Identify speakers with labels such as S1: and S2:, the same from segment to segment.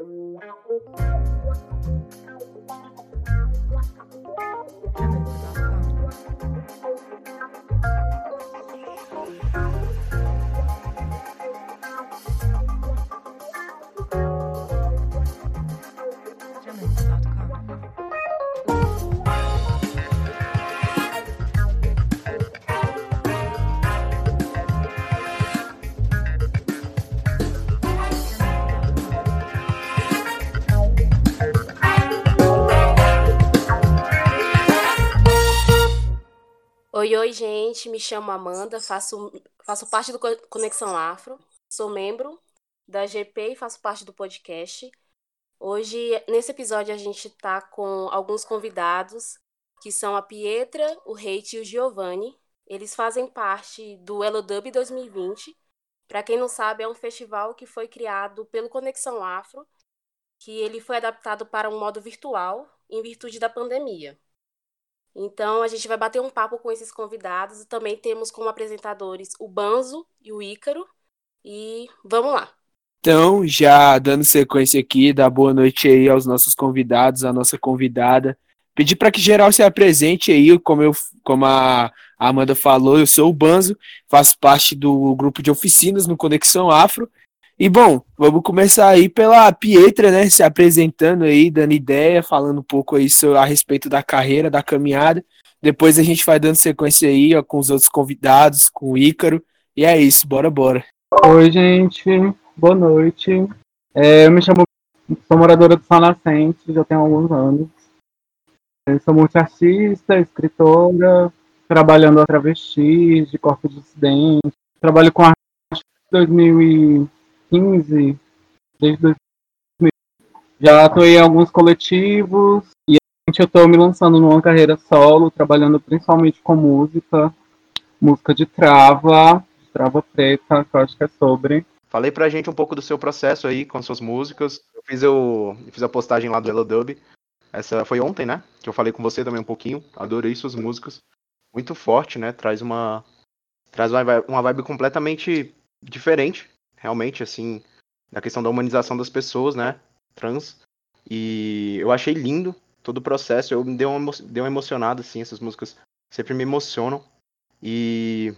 S1: Oi, oi, gente. Me chamo Amanda, faço, faço parte do Conexão Afro, sou membro da GP e faço parte do podcast. Hoje, nesse episódio, a gente está com alguns convidados, que são a Pietra, o Reite e o Giovanni. Eles fazem parte do Elodub 2020. Para quem não sabe, é um festival que foi criado pelo Conexão Afro, que ele foi adaptado para um modo virtual em virtude da pandemia. Então, a gente vai bater um papo com esses convidados também temos como apresentadores o Banzo e o Ícaro. E vamos lá.
S2: Então, já dando sequência aqui, dá boa noite aí aos nossos convidados, à nossa convidada. Pedir para que geral se apresente aí, como, eu, como a Amanda falou, eu sou o Banzo, faço parte do grupo de oficinas no Conexão Afro e bom, vamos começar aí pela Pietra, né? Se apresentando aí, dando ideia, falando um pouco aí a respeito da carreira, da caminhada. Depois a gente vai dando sequência aí ó, com os outros convidados, com o Ícaro. E é isso, bora, bora.
S3: Oi, gente. Boa noite. É, eu me chamo, sou moradora do São Nascente, já tenho alguns anos. Eu sou multiartista, escritora, trabalhando a travestis, de corpo dissidente. Trabalho com arte desde 2000 2015, desde 2000. Já atuei em alguns coletivos e eu estou me lançando numa carreira solo, trabalhando principalmente com música, música de trava, de trava preta, que eu acho que é sobre.
S4: Falei pra gente um pouco do seu processo aí com suas músicas. Eu fiz, fiz a postagem lá do Hello Dub. Essa foi ontem, né? Que eu falei com você também um pouquinho. Adorei suas músicas. Muito forte, né? Traz uma. Traz uma vibe, uma vibe completamente diferente realmente, assim, na questão da humanização das pessoas, né, trans. E eu achei lindo todo o processo, eu me dei uma, dei uma emocionada, assim, essas músicas sempre me emocionam. E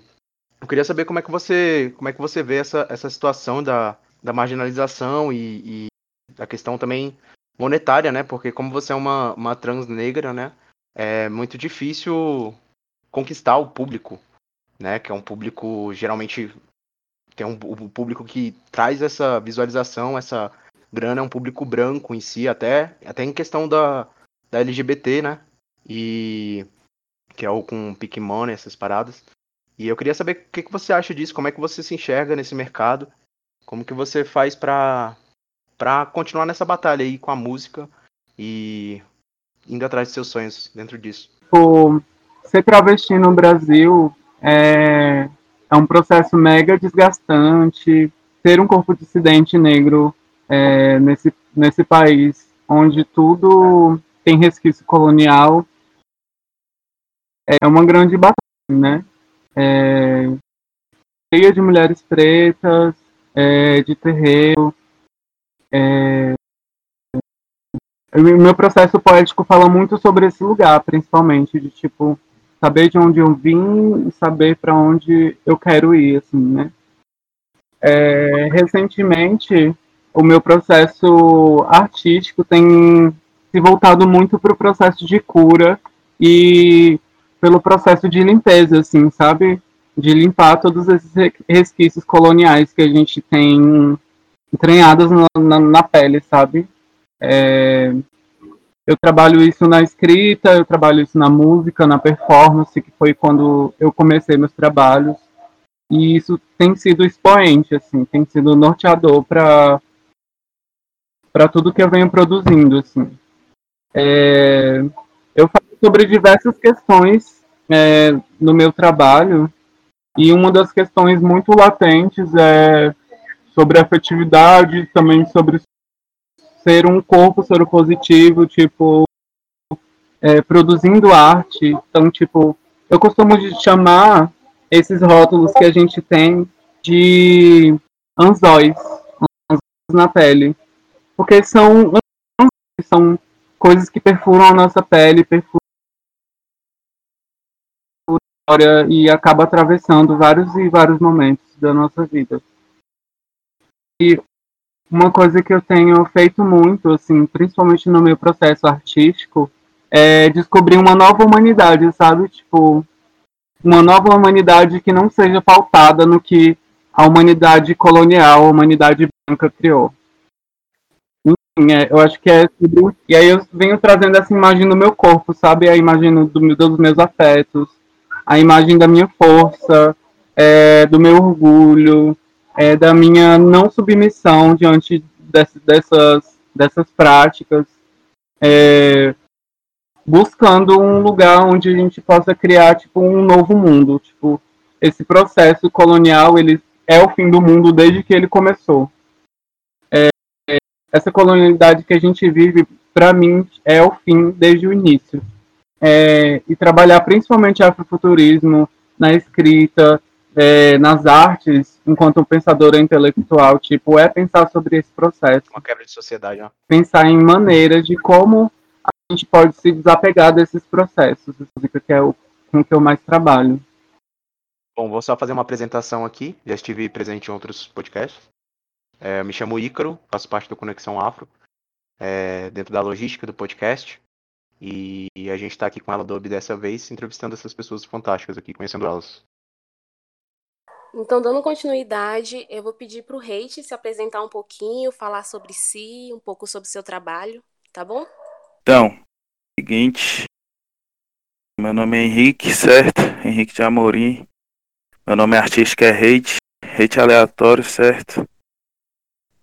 S4: eu queria saber como é que você, como é que você vê essa, essa situação da, da marginalização e, e da questão também monetária, né, porque como você é uma, uma trans negra, né, é muito difícil conquistar o público, né, que é um público geralmente tem um, o público que traz essa visualização, essa grana, é um público branco em si, até, até em questão da, da LGBT, né? E que é o com Pick Money, essas paradas. E eu queria saber o que, que você acha disso, como é que você se enxerga nesse mercado, como que você faz pra, pra continuar nessa batalha aí com a música e indo atrás de seus sonhos dentro disso.
S3: O ser travesti no Brasil é, é um processo mega desgastante. Ter um corpo dissidente negro é, nesse, nesse país onde tudo tem resquício colonial é uma grande batalha, né? É, cheia de mulheres pretas, é, de terreiro. É, meu processo poético fala muito sobre esse lugar, principalmente, de tipo, saber de onde eu vim e saber para onde eu quero ir, assim, né? É, recentemente, o meu processo artístico tem se voltado muito para o processo de cura e pelo processo de limpeza, assim, sabe? De limpar todos esses resquícios coloniais que a gente tem entranhados na, na, na pele, sabe? É, eu trabalho isso na escrita, eu trabalho isso na música, na performance, que foi quando eu comecei meus trabalhos. E isso tem sido expoente, assim, tem sido norteador para para tudo que eu venho produzindo, assim. É, eu falo sobre diversas questões é, no meu trabalho e uma das questões muito latentes é sobre afetividade, também sobre ser um corpo soropositivo, tipo, é, produzindo arte. Então, tipo, eu costumo chamar esses rótulos que a gente tem de anzóis, anzóis na pele. porque são, são coisas que perfuram a nossa pele, perfuram e acaba atravessando vários e vários momentos da nossa vida. E uma coisa que eu tenho feito muito, assim, principalmente no meu processo artístico, é descobrir uma nova humanidade, sabe? Tipo, uma nova humanidade que não seja pautada no que a humanidade colonial, a humanidade branca criou. Enfim, é, eu acho que é. E aí eu venho trazendo essa imagem no meu corpo, sabe? A imagem do, dos meus afetos, a imagem da minha força, é, do meu orgulho, é, da minha não submissão diante desse, dessas, dessas práticas, é, buscando um lugar onde a gente possa criar tipo um novo mundo, tipo esse processo colonial ele é o fim do mundo desde que ele começou. É, essa colonialidade que a gente vive, para mim, é o fim desde o início. É, e trabalhar principalmente afrofuturismo na escrita, é, nas artes, enquanto um pensador intelectual, tipo, é pensar sobre esse processo.
S4: Uma quebra de sociedade, ó.
S3: Pensar em maneiras de como a gente pode se desapegar desses processos, que é o com que eu mais trabalho.
S4: Bom, vou só fazer uma apresentação aqui. Já estive presente em outros podcasts. É, me chamo Ícaro, faço parte do Conexão Afro, é, dentro da logística do podcast. E a gente está aqui com ela Adobe dessa vez, entrevistando essas pessoas fantásticas aqui, conhecendo elas.
S1: Então, dando continuidade, eu vou pedir para o Hate se apresentar um pouquinho, falar sobre si, um pouco sobre seu trabalho, tá bom?
S5: Então, seguinte, meu nome é Henrique, certo? Henrique de Amorim. Meu nome artístico é Hate, Hate aleatório, certo?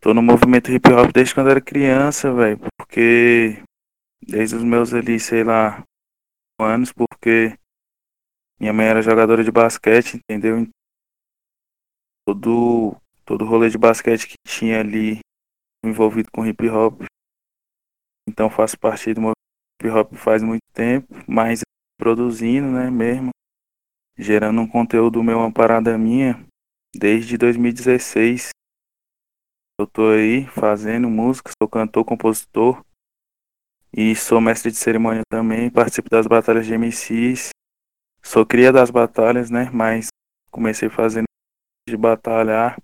S5: Tô no movimento hip hop desde quando era criança, velho, porque desde os meus ali, sei lá, anos, porque minha mãe era jogadora de basquete, entendeu? Todo todo rolê de basquete que tinha ali envolvido com hip hop. Então faço parte do hip hop faz muito tempo, mas produzindo, né, mesmo, gerando um conteúdo meu, uma parada minha, desde 2016. Eu tô aí fazendo música, sou cantor, compositor e sou mestre de cerimônia também, participo das batalhas de MCs. Sou cria das batalhas, né, mas comecei fazendo de batalhar.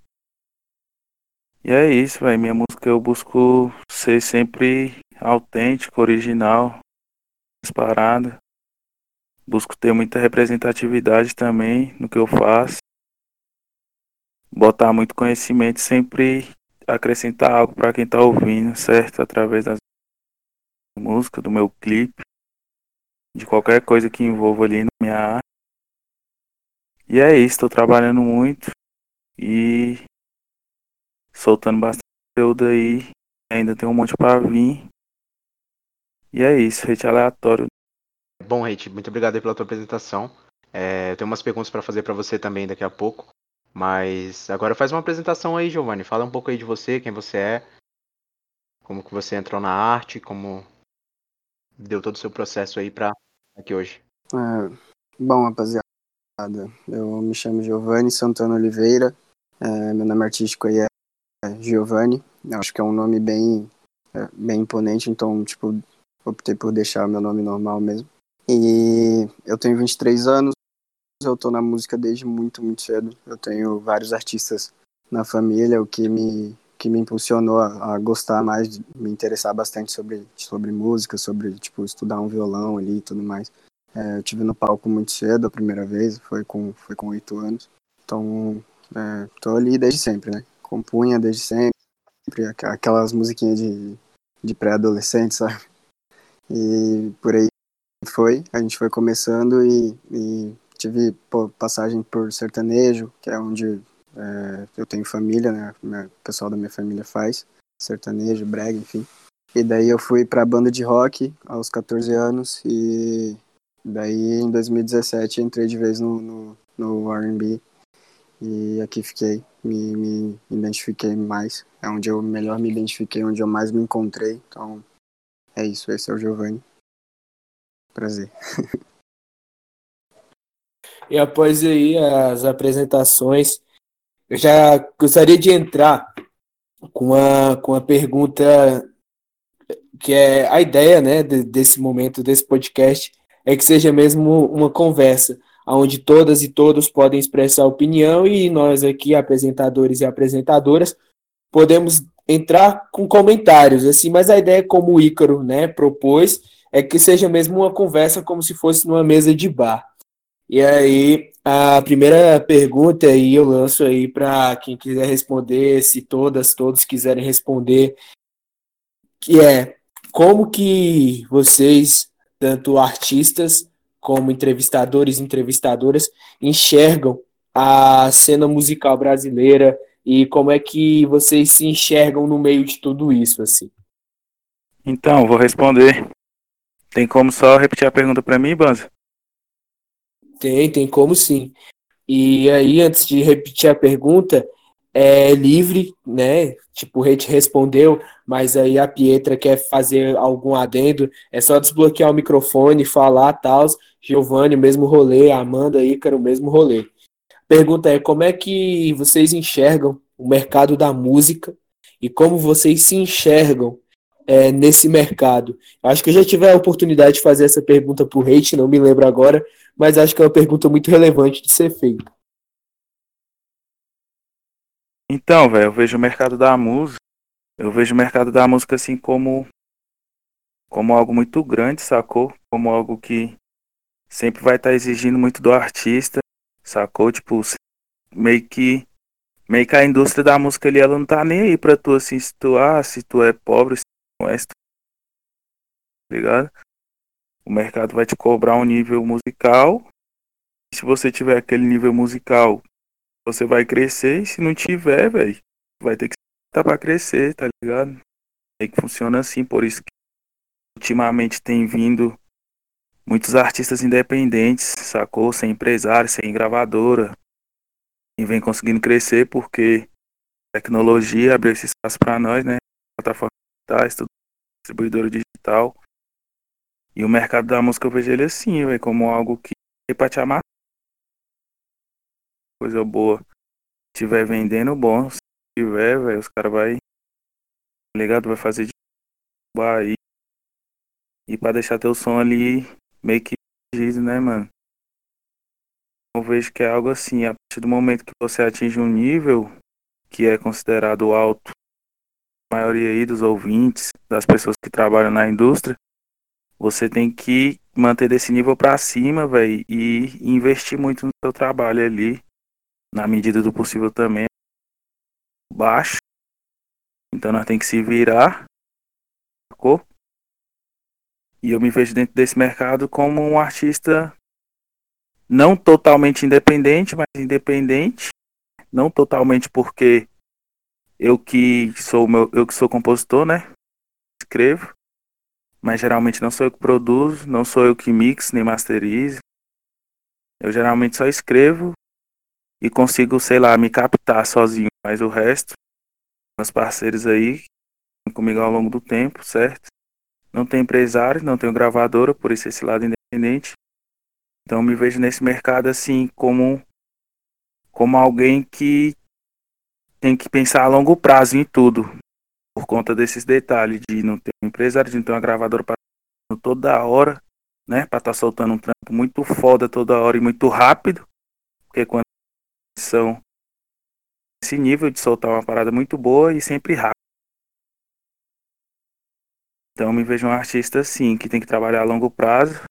S5: E é isso, velho. Minha música eu busco ser sempre autêntico, original, disparada. Busco ter muita representatividade também no que eu faço. Botar muito conhecimento, sempre acrescentar algo para quem tá ouvindo, certo? Através das músicas, do meu clipe, de qualquer coisa que envolva ali na minha arte. E é isso, estou trabalhando muito e soltando bastante conteúdo aí. Ainda tem um monte para vir. E é isso, rede aleatório.
S4: Bom, Reit, muito obrigado pela tua apresentação. É, tenho umas perguntas para fazer para você também daqui a pouco. Mas agora faz uma apresentação aí, Giovanni. Fala um pouco aí de você, quem você é, como que você entrou na arte, como deu todo o seu processo aí para aqui hoje.
S6: É, bom, rapaziada, eu me chamo Giovanni Santana Oliveira, é, meu nome artístico aí é Giovanni. Eu acho que é um nome bem, é, bem imponente, então, tipo, optei por deixar meu nome normal mesmo. E eu tenho 23 anos, eu tô na música desde muito, muito cedo. Eu tenho vários artistas na família, o que me, que me impulsionou a, a gostar mais, me interessar bastante sobre, sobre música, sobre, tipo, estudar um violão ali e tudo mais. É, eu tive no palco muito cedo a primeira vez, foi com, foi com 8 anos. Então, é, tô ali desde sempre, né? Compunha desde sempre, aquelas musiquinhas de, de pré-adolescente, sabe? E por aí foi, a gente foi começando e, e tive pô, passagem por sertanejo, que é onde é, eu tenho família, né? O pessoal da minha família faz sertanejo, brega, enfim. E daí eu fui pra banda de rock aos 14 anos e daí em 2017 entrei de vez no, no, no R&B e aqui fiquei, me, me identifiquei mais. É onde eu melhor me identifiquei, onde eu mais me encontrei. Então, é isso. Esse é o Giovanni. Prazer.
S2: E após aí as apresentações, eu já gostaria de entrar com uma, com uma pergunta que é a ideia né, desse momento, desse podcast, é que seja mesmo uma conversa, onde todas e todos podem expressar opinião e nós aqui, apresentadores e apresentadoras, podemos entrar com comentários, assim, mas a ideia, como o Ícaro né, propôs, é que seja mesmo uma conversa como se fosse numa mesa de bar. E aí, a primeira pergunta aí eu lanço aí para quem quiser responder, se todas, todos quiserem responder, que é como que vocês, tanto artistas como entrevistadores e entrevistadoras, enxergam a cena musical brasileira e como é que vocês se enxergam no meio de tudo isso, assim?
S5: Então, vou responder. Tem como só repetir a pergunta para mim, Banza?
S2: Tem, tem como sim. E aí, antes de repetir a pergunta, é livre, né? Tipo, o Rei respondeu, mas aí a Pietra quer fazer algum adendo, é só desbloquear o microfone, falar tal. Giovanni, o mesmo rolê, Amanda, Ícaro, o mesmo rolê. Pergunta é como é que vocês enxergam o mercado da música e como vocês se enxergam é, nesse mercado? Acho que eu já tive a oportunidade de fazer essa pergunta para o Hate, não me lembro agora, mas acho que é uma pergunta muito relevante de ser feita.
S5: Então, velho, eu vejo o mercado da música, eu vejo o mercado da música assim como como algo muito grande, sacou? Como algo que sempre vai estar tá exigindo muito do artista, sacou? Tipo, meio que meio que a indústria da música ali, ela não tá nem aí pra tu assim, se tu, ah, se tu é pobre, se tu não é, se tu... Tá ligado? O mercado vai te cobrar um nível musical. E se você tiver aquele nível musical, você vai crescer. E se não tiver, velho, vai ter que estar para crescer, tá ligado? É que funciona assim, por isso que ultimamente tem vindo muitos artistas independentes, sacou? Sem empresário, sem gravadora. E vem conseguindo crescer porque a tecnologia abriu esse espaço para nós, né? Plataforma digital, distribuidora digital. E o mercado da música eu vejo ele assim, como algo que é pra te amar. Coisa boa. Tiver vendendo, bom. Se tiver, velho, os caras vai. Tá ligado? Vai fazer de aí. E pra deixar teu som ali meio que né, mano? Eu vejo que é algo assim, a partir do momento que você atinge um nível que é considerado alto, maioria aí dos ouvintes, das pessoas que trabalham na indústria, você tem que manter desse nível para cima, velho, e investir muito no seu trabalho ali, na medida do possível também. Baixo. Então nós tem que se virar. Sacou? E eu me vejo dentro desse mercado como um artista não totalmente independente, mas independente. Não totalmente porque eu que sou meu, eu que sou compositor, né? Escrevo mas geralmente não sou eu que produzo, não sou eu que mix nem masterizo. Eu geralmente só escrevo e consigo, sei lá, me captar sozinho, mas o resto, meus parceiros aí, comigo ao longo do tempo, certo? Não tenho empresário, não tenho gravadora, por isso esse lado independente. Então me vejo nesse mercado assim como como alguém que tem que pensar a longo prazo em tudo por conta desses detalhes de não ter empresário, de não ter uma gravadora para toda hora, né? Para estar tá soltando um trampo muito foda toda hora e muito rápido. Porque quando são esse nível de soltar uma parada muito boa e sempre rápido. Então me vejo um artista assim, que tem que trabalhar a longo prazo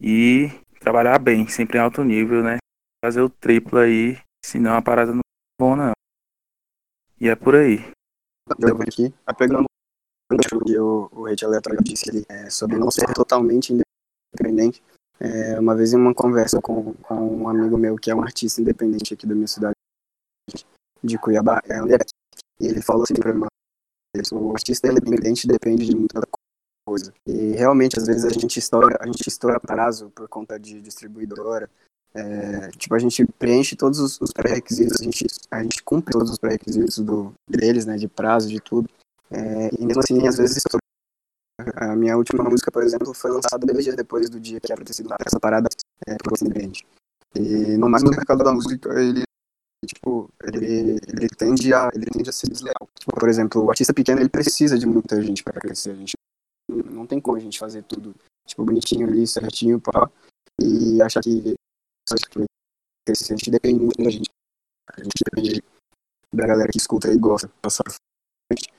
S5: e trabalhar bem, sempre em alto nível, né? Fazer o triplo aí, senão a parada não é bom não. E é por aí
S6: aqui, pegando que o, o Rede Aleatório disse ali, é, sobre não ser totalmente independente. É, uma vez em uma conversa com, com um amigo meu que é um artista independente aqui da minha cidade de Cuiabá, é André, e ele falou assim para mim, o artista independente depende de muita coisa. E realmente, às vezes, a gente estoura, a gente estoura prazo por conta de distribuidora, é, tipo, a gente preenche todos os, os pré-requisitos, a gente, a gente cumpre todos os pré-requisitos do, deles, né, de prazo, de tudo. É, e mesmo assim, às vezes, a minha última música, por exemplo, foi lançada dois dias depois do dia que era ter sido essa parada é, por independente. E no mais no mercado da música, ele tipo, ele, ele, tende a, ele tende a ser desleal. Tipo, por exemplo, o artista pequeno, ele precisa de muita gente para crescer. A gente não tem como a gente fazer tudo, tipo, bonitinho ali, certinho, pá, e achar que a gente depende muito da gente. A gente depende da galera que escuta e gosta, passar frente.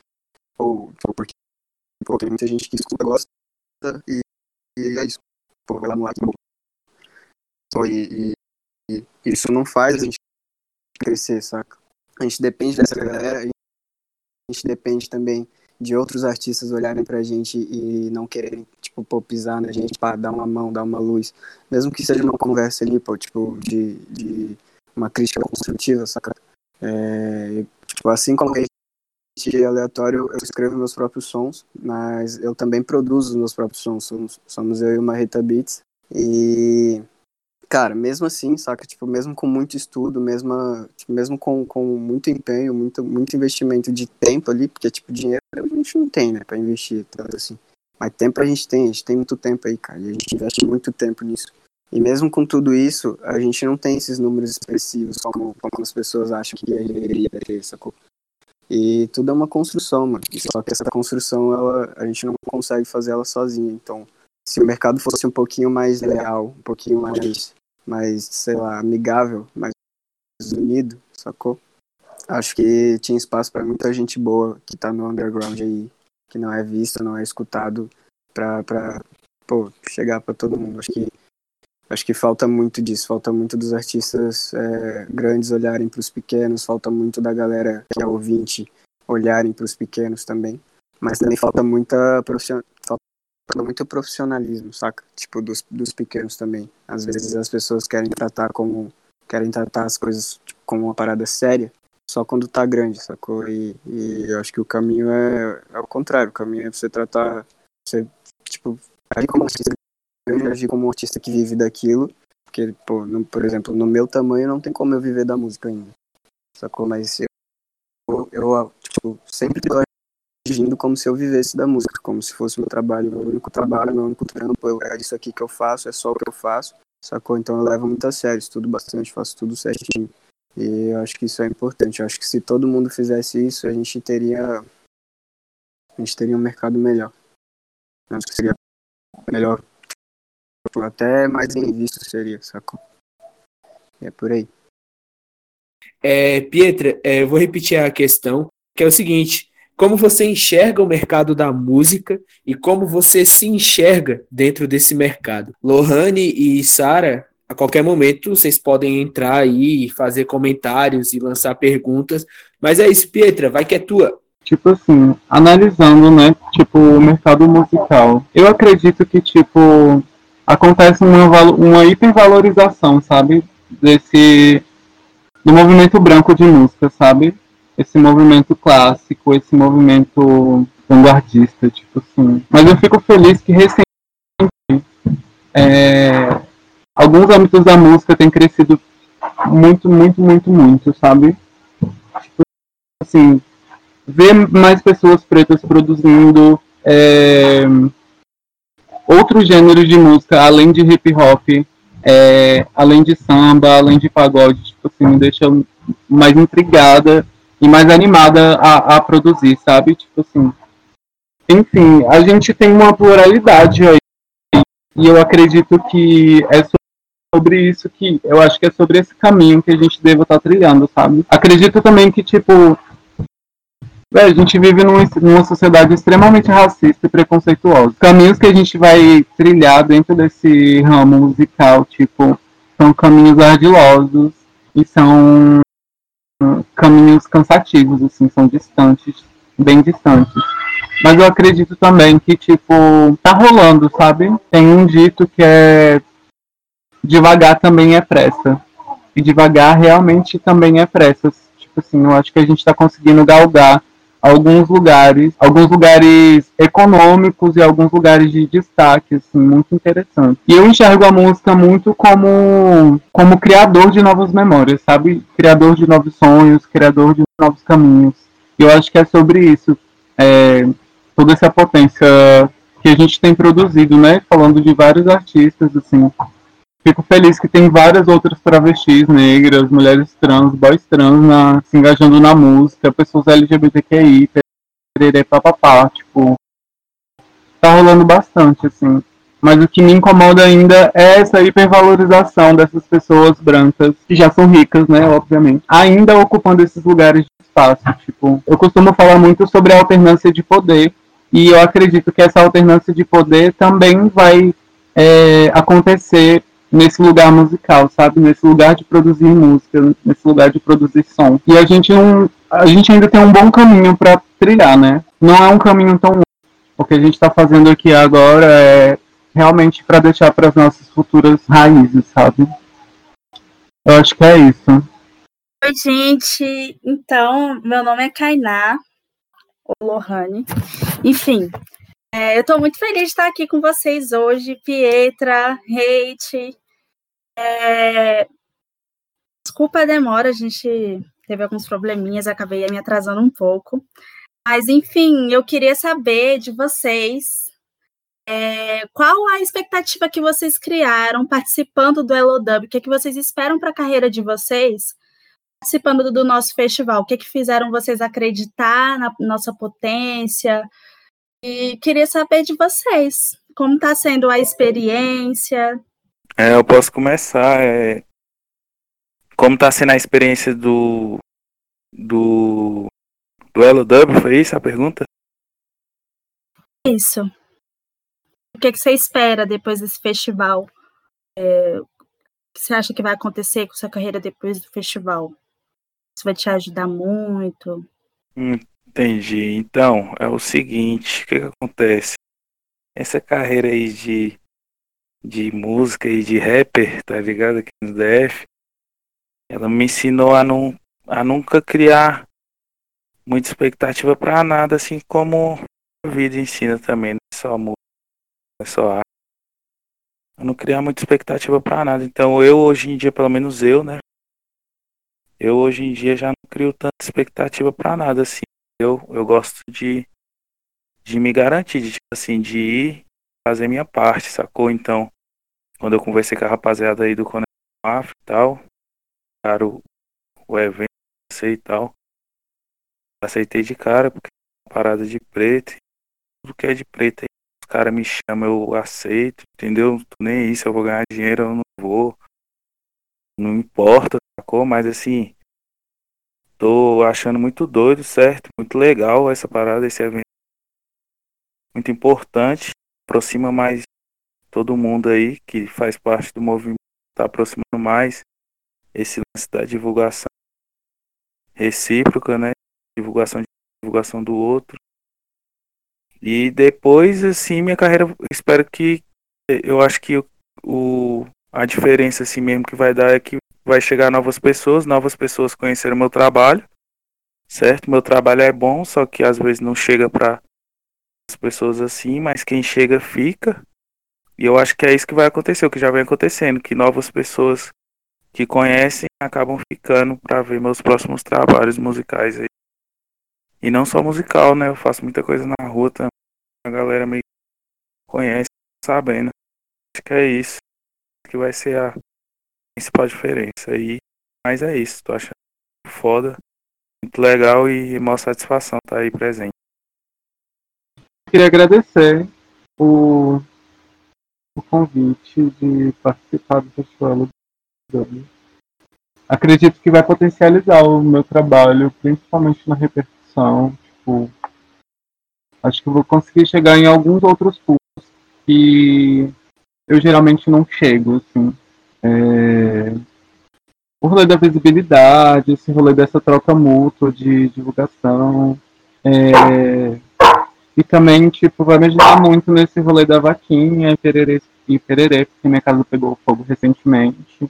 S6: Ou, ou porque pô, tem muita gente que escuta, gosta, e, e é isso. Pô, vai lá no lado. Pô, e, e, e isso não faz a gente crescer, saca? A gente depende dessa galera, a gente depende também de outros artistas olharem pra gente e não quererem, tipo, pô, pisar na gente, pá, dar uma mão, dar uma luz. Mesmo que seja uma conversa ali, pô, tipo, de, de uma crítica construtiva, saca? É, tipo, assim como a gente aleatório, eu escrevo meus próprios sons, mas eu também produzo meus próprios sons. Somos, somos eu e uma Rita Beats. E cara, mesmo assim, saca? Tipo, mesmo com muito estudo, mesmo, tipo, mesmo com, com muito empenho, muito, muito investimento de tempo ali, porque, tipo, dinheiro a gente não tem, né, pra investir, tanto assim. Mas tempo a gente tem, a gente tem muito tempo aí, cara, e a gente investe muito tempo nisso. E mesmo com tudo isso, a gente não tem esses números expressivos como, como as pessoas acham que deveria ter, sacou? E tudo é uma construção, mano. Só que essa construção, ela, a gente não consegue fazer ela sozinha. Então, se o mercado fosse um pouquinho mais leal, um pouquinho mais mais, sei lá, amigável, mais unido, sacou? Acho que tinha espaço para muita gente boa que tá no underground aí, que não é visto, não é escutado, pra, pra pô, chegar para todo mundo. Acho que, acho que falta muito disso, falta muito dos artistas é, grandes olharem para os pequenos, falta muito da galera que é ouvinte olharem para os pequenos também. Mas também falta muita profissional, muito profissionalismo, saca? Tipo, dos, dos pequenos também. Às vezes as pessoas querem tratar como. querem tratar as coisas tipo, como uma parada séria só quando tá grande, sacou? E, e eu acho que o caminho é, é o contrário. O caminho é você tratar. Você, tipo, agir como um grande, agir como um artista que vive daquilo. Porque, pô, no, por exemplo, no meu tamanho não tem como eu viver da música ainda. Sacou? Mas eu, eu, eu tipo, sempre tô agindo como se eu vivesse da música, como se fosse meu trabalho, meu único trabalho, meu único trampo, é isso aqui que eu faço, é só o que eu faço, sacou? Então eu levo muito a sério, estudo bastante, faço tudo certinho. E eu acho que isso é importante. Eu acho que se todo mundo fizesse isso, a gente teria a gente teria um mercado melhor. Eu acho que seria melhor, até mais bem visto seria, sacou? É por aí.
S2: É, Pietra, é, eu vou repetir a questão, que é o seguinte: como você enxerga o mercado da música e como você se enxerga dentro desse mercado. Lohane e Sara, a qualquer momento vocês podem entrar aí e fazer comentários e lançar perguntas. Mas é isso, Pietra, vai que é tua.
S3: Tipo assim, analisando, né, tipo, o mercado musical. Eu acredito que, tipo, acontece uma, uma hipervalorização, sabe? Desse. do movimento branco de música, sabe? esse movimento clássico, esse movimento vanguardista, tipo assim. Mas eu fico feliz que recentemente é, alguns âmbitos da música têm crescido muito, muito, muito, muito, sabe? Tipo assim, ver mais pessoas pretas produzindo é, outros gêneros de música, além de hip hop, é, além de samba, além de pagode, tipo assim, me deixa mais intrigada e mais animada a, a produzir, sabe? Tipo assim. Enfim, a gente tem uma pluralidade aí. E eu acredito que é sobre isso que. Eu acho que é sobre esse caminho que a gente deve estar trilhando, sabe? Acredito também que, tipo. A gente vive numa, numa sociedade extremamente racista e preconceituosa. Caminhos que a gente vai trilhar dentro desse ramo musical, tipo, são caminhos ardilosos e são caminhos cansativos, assim, são distantes, bem distantes. Mas eu acredito também que, tipo, tá rolando, sabe? Tem um dito que é devagar também é pressa. E devagar realmente também é pressa. Tipo assim, eu acho que a gente tá conseguindo galgar alguns lugares, alguns lugares econômicos e alguns lugares de destaque, assim, muito interessante. E eu enxergo a música muito como como criador de novas memórias, sabe? Criador de novos sonhos, criador de novos caminhos. E eu acho que é sobre isso, é, toda essa potência que a gente tem produzido, né? Falando de vários artistas, assim, fico feliz que tem várias outras travestis negras, mulheres trans, boys trans na, se engajando na música, pessoas LGBTQI, pererê, papapá, tipo, tá rolando bastante, assim. Mas o que me incomoda ainda é essa hipervalorização dessas pessoas brancas, que já são ricas, né, obviamente, ainda ocupando esses lugares de espaço. Tipo, eu costumo falar muito sobre a alternância de poder, e eu acredito que essa alternância de poder também vai é, acontecer nesse lugar musical, sabe? Nesse lugar de produzir música, nesse lugar de produzir som. E a gente não, a gente ainda tem um bom caminho para trilhar, né? Não é um caminho tão longo. O que a gente está fazendo aqui agora é realmente para deixar para as nossas futuras raízes, sabe? Eu acho que é isso.
S7: Oi, gente. Então, meu nome é Kainá, ou Lohane. Enfim, é, eu estou muito feliz de estar aqui com vocês hoje, Pietra, Hate, é... Desculpa a demora, a gente teve alguns probleminhas, acabei me atrasando um pouco. Mas, enfim, eu queria saber de vocês é, qual a expectativa que vocês criaram participando do Elodub? O que, é que vocês esperam para a carreira de vocês participando do nosso festival? O que, é que fizeram vocês acreditar na nossa potência? E queria saber de vocês como está sendo a experiência.
S5: É, eu posso começar. É... Como tá sendo a experiência do. do. do Elo Dub, foi isso a pergunta?
S7: Isso. O que, é que você espera depois desse festival? É... O que você acha que vai acontecer com sua carreira depois do festival? Isso vai te ajudar muito?
S5: Entendi. Então, é o seguinte, o que, que acontece? Essa carreira aí de de música e de rapper, tá ligado? Aqui no DF. Ela me ensinou a, não, a nunca criar muita expectativa para nada, assim como a vida ensina também, não é só música, não é só arte. A não criar muita expectativa para nada. Então eu hoje em dia, pelo menos eu, né? Eu hoje em dia já não crio tanta expectativa para nada, assim. Eu, eu gosto de, de me garantir, de, tipo assim, de ir fazer minha parte, sacou? Então, quando eu conversei com a rapaziada aí do Conexão e tal, cara, o, o evento, sei e tal, aceitei de cara, porque é parada de preto, tudo que é de preto aí, os caras me chamam, eu aceito, entendeu? Nem isso, eu vou ganhar dinheiro, eu não vou, não importa, sacou? Mas assim, tô achando muito doido, certo? Muito legal essa parada, esse evento. Muito importante aproxima mais todo mundo aí que faz parte do movimento, está aproximando mais esse lance da divulgação recíproca, né? Divulgação de divulgação do outro. E depois, assim, minha carreira, espero que eu acho que o, o a diferença assim mesmo que vai dar é que vai chegar novas pessoas, novas pessoas conheceram meu trabalho, certo? Meu trabalho é bom, só que às vezes não chega para pessoas assim, mas quem chega fica. E eu acho que é isso que vai acontecer, o que já vem acontecendo, que novas pessoas que conhecem acabam ficando para ver meus próximos trabalhos musicais aí. E não só musical, né? Eu faço muita coisa na rua também. A galera me conhece, sabendo. Acho que é isso que vai ser a principal diferença aí. Mas é isso, tô achando foda, muito legal e maior satisfação estar tá aí presente
S3: queria agradecer o, o convite de participar do Festival do Acredito que vai potencializar o meu trabalho, principalmente na repercussão. Tipo, acho que vou conseguir chegar em alguns outros públicos que eu geralmente não chego. Assim. É... O rolê da visibilidade, esse rolê dessa troca mútua de divulgação. É e também, tipo, vai me ajudar muito nesse rolê da vaquinha e pererê, e pererê porque minha casa pegou fogo recentemente.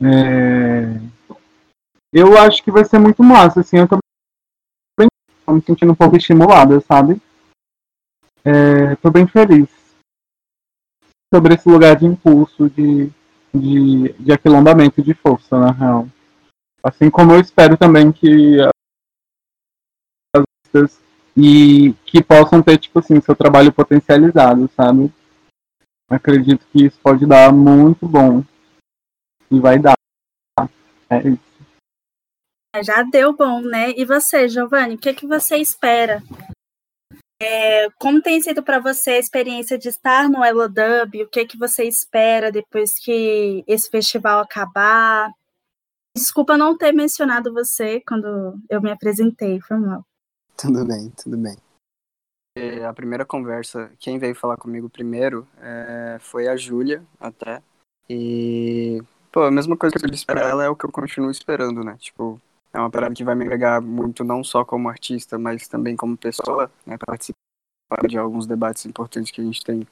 S3: É... Eu acho que vai ser muito massa, assim, eu tô, bem, tô me sentindo um pouco estimulada, sabe? É, tô bem feliz sobre esse lugar de impulso, de, de, de aquilombamento de força, na real. Assim como eu espero também que as e que possam ter, tipo assim, seu trabalho potencializado, sabe? Acredito que isso pode dar muito bom E vai dar. É isso.
S7: Já deu bom, né? E você, Giovanni, o que, que você espera? É, como tem sido para você a experiência de estar no Elo Dub? O que, que você espera depois que esse festival acabar? Desculpa não ter mencionado você quando eu me apresentei, foi mal.
S6: Tudo bem, tudo bem. É, a primeira conversa, quem veio falar comigo primeiro é, foi a Júlia, até. E, pô, a mesma coisa que eu disse pra ela é o que eu continuo esperando, né? Tipo, é uma parada que vai me agregar muito, não só como artista, mas também como pessoa, né? Participar de alguns debates importantes que a gente tem,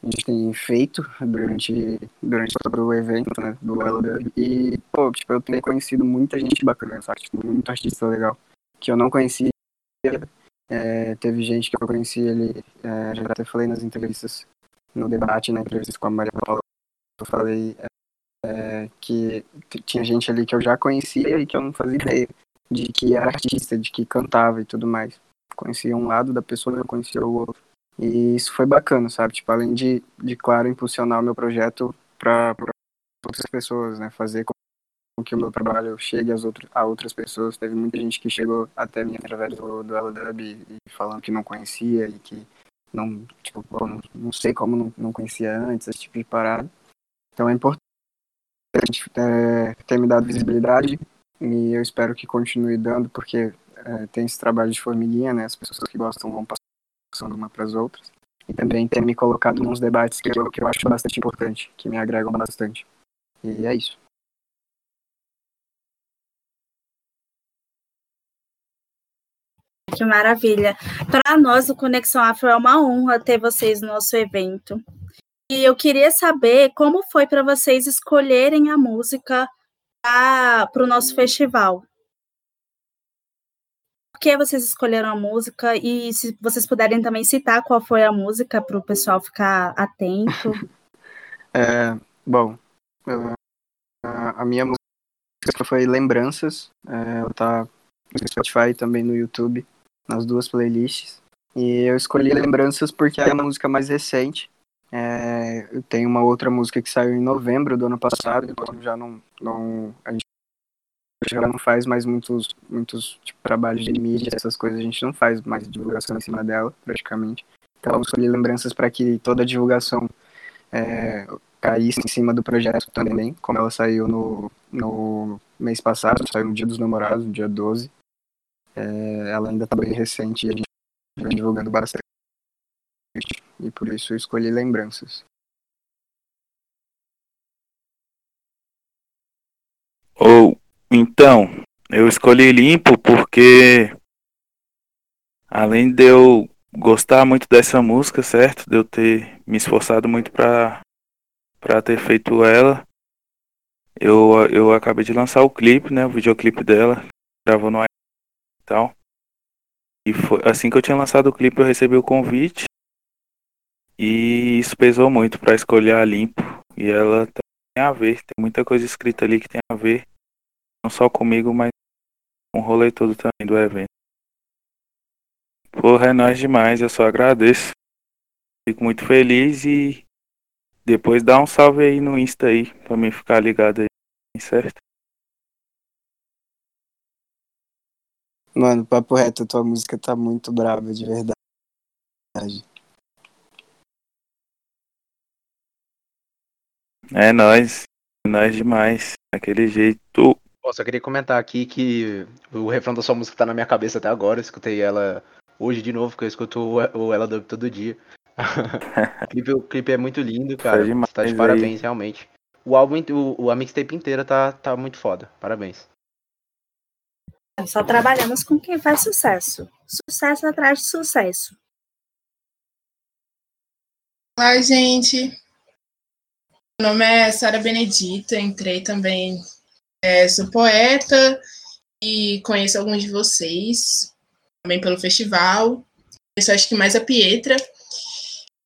S6: a gente tem feito durante, durante todo o evento, né? Do Elo E, pô, tipo, eu tenho conhecido muita gente bacana, sabe? Tipo, muito artista legal, que eu não conhecia é, teve gente que eu conheci ele, é, já até falei nas entrevistas, no debate, na entrevista com a Maria Paula, eu falei é, que tinha gente ali que eu já conhecia e que eu não fazia ideia de que era artista, de que cantava e tudo mais. Conhecia um lado da pessoa, eu conhecia o outro. E isso foi bacana, sabe? Tipo, além de, de claro, impulsionar o meu projeto para outras pessoas, né? Fazer com que o meu trabalho chegue às a outras pessoas. Teve muita gente que chegou até mim através do, do e, e falando que não conhecia e que não, tipo, pô, não, não, sei como não, não conhecia antes, esse tipo de parada. Então é importante é, ter me dado visibilidade e eu espero que continue dando, porque é, tem esse trabalho de formiguinha, né? As pessoas que gostam vão passando uma para as outras. E também ter me colocado nos debates que eu, que eu acho bastante importante, que me agregam bastante. E é isso.
S7: Que maravilha. Para nós, o Conexão Afro é uma honra ter vocês no nosso evento. E eu queria saber como foi para vocês escolherem a música para o nosso festival. Por que vocês escolheram a música? E se vocês puderem também citar qual foi a música para o pessoal ficar atento.
S6: É, bom, a minha música foi Lembranças. É, ela tá no Spotify também no YouTube nas duas playlists. E eu escolhi Lembranças porque é a música mais recente. É, eu tenho uma outra música que saiu em novembro do ano passado, então já não, não a gente já não faz mais muitos, muitos tipo, trabalhos de mídia, essas coisas, a gente não faz mais divulgação em cima dela, praticamente. Então eu escolhi Lembranças para que toda a divulgação é, caísse em cima do projeto também, como ela saiu no, no mês passado, saiu no Dia dos Namorados, no dia 12. É, ela ainda está bem recente e a gente vem divulgando bastante. E por isso eu escolhi lembranças.
S5: Ou, oh, então, eu escolhi limpo porque além de eu gostar muito dessa música, certo? De eu ter me esforçado muito para para ter feito ela, eu, eu acabei de lançar o clipe, né? O videoclipe dela, gravou no tal. E foi assim que eu tinha lançado o clipe, eu recebi o convite. E isso pesou muito para escolher a Limpo. E ela tem a ver, tem muita coisa escrita ali que tem a ver, não só comigo, mas com o rolê todo também do evento. Porra, é nóis demais, eu só agradeço. Fico muito feliz e depois dá um salve aí no Insta aí, pra mim ficar ligado aí, certo?
S6: Mano, papo reto, tua música tá muito brava, de verdade.
S5: É nóis. É nóis demais. Daquele jeito.
S4: Pô, só queria comentar aqui que o refrão da sua música tá na minha cabeça até agora. Eu escutei ela hoje de novo, porque eu escuto o Ela Dub todo dia. o, clipe, o, clipe, é muito lindo, cara. Você tá de parabéns, aí. realmente. O álbum, o, a mixtape inteira tá, tá muito foda. Parabéns.
S7: Só trabalhamos com quem faz sucesso. Sucesso atrás de sucesso.
S8: Olá, gente. Meu nome é Sara Benedita, entrei também, é, sou poeta e conheço alguns de vocês, também pelo festival. Conheço acho que mais a Pietra.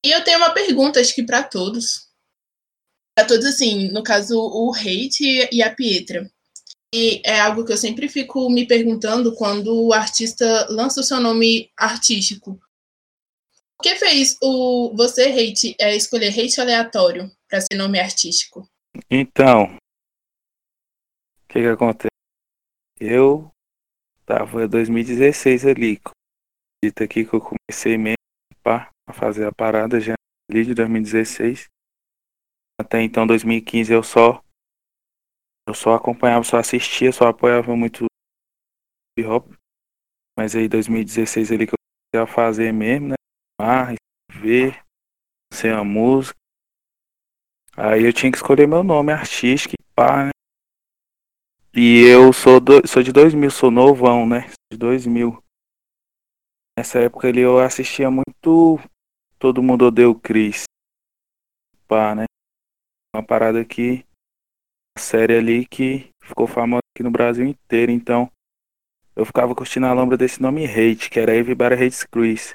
S8: E eu tenho uma pergunta, acho que para todos. Para todos, assim, no caso, o Hate e a Pietra. E é algo que eu sempre fico me perguntando quando o artista lança o seu nome artístico. O que fez o você hate é escolher hate aleatório para ser nome artístico?
S5: Então, que que acontece? Eu tava em 2016 ali. Dito aqui que eu comecei mesmo pá, a fazer a parada já ali de 2016. Até então, 2015, eu só eu só acompanhava, só assistia, só apoiava muito hip hop. Mas aí 2016 ali que eu comecei a fazer mesmo, né? Ah, ver, ser a música. Aí eu tinha que escolher meu nome artístico e pá, né? E eu sou, do, sou de 2000, sou novão, né? De 2000. Nessa época ali eu assistia muito Todo Mundo Odeia o Chris. Pá, né? Uma parada que. Série ali que ficou famosa aqui no Brasil inteiro. Então, eu ficava curtindo a lombra desse nome Hate, que era Everybody Hates Chris.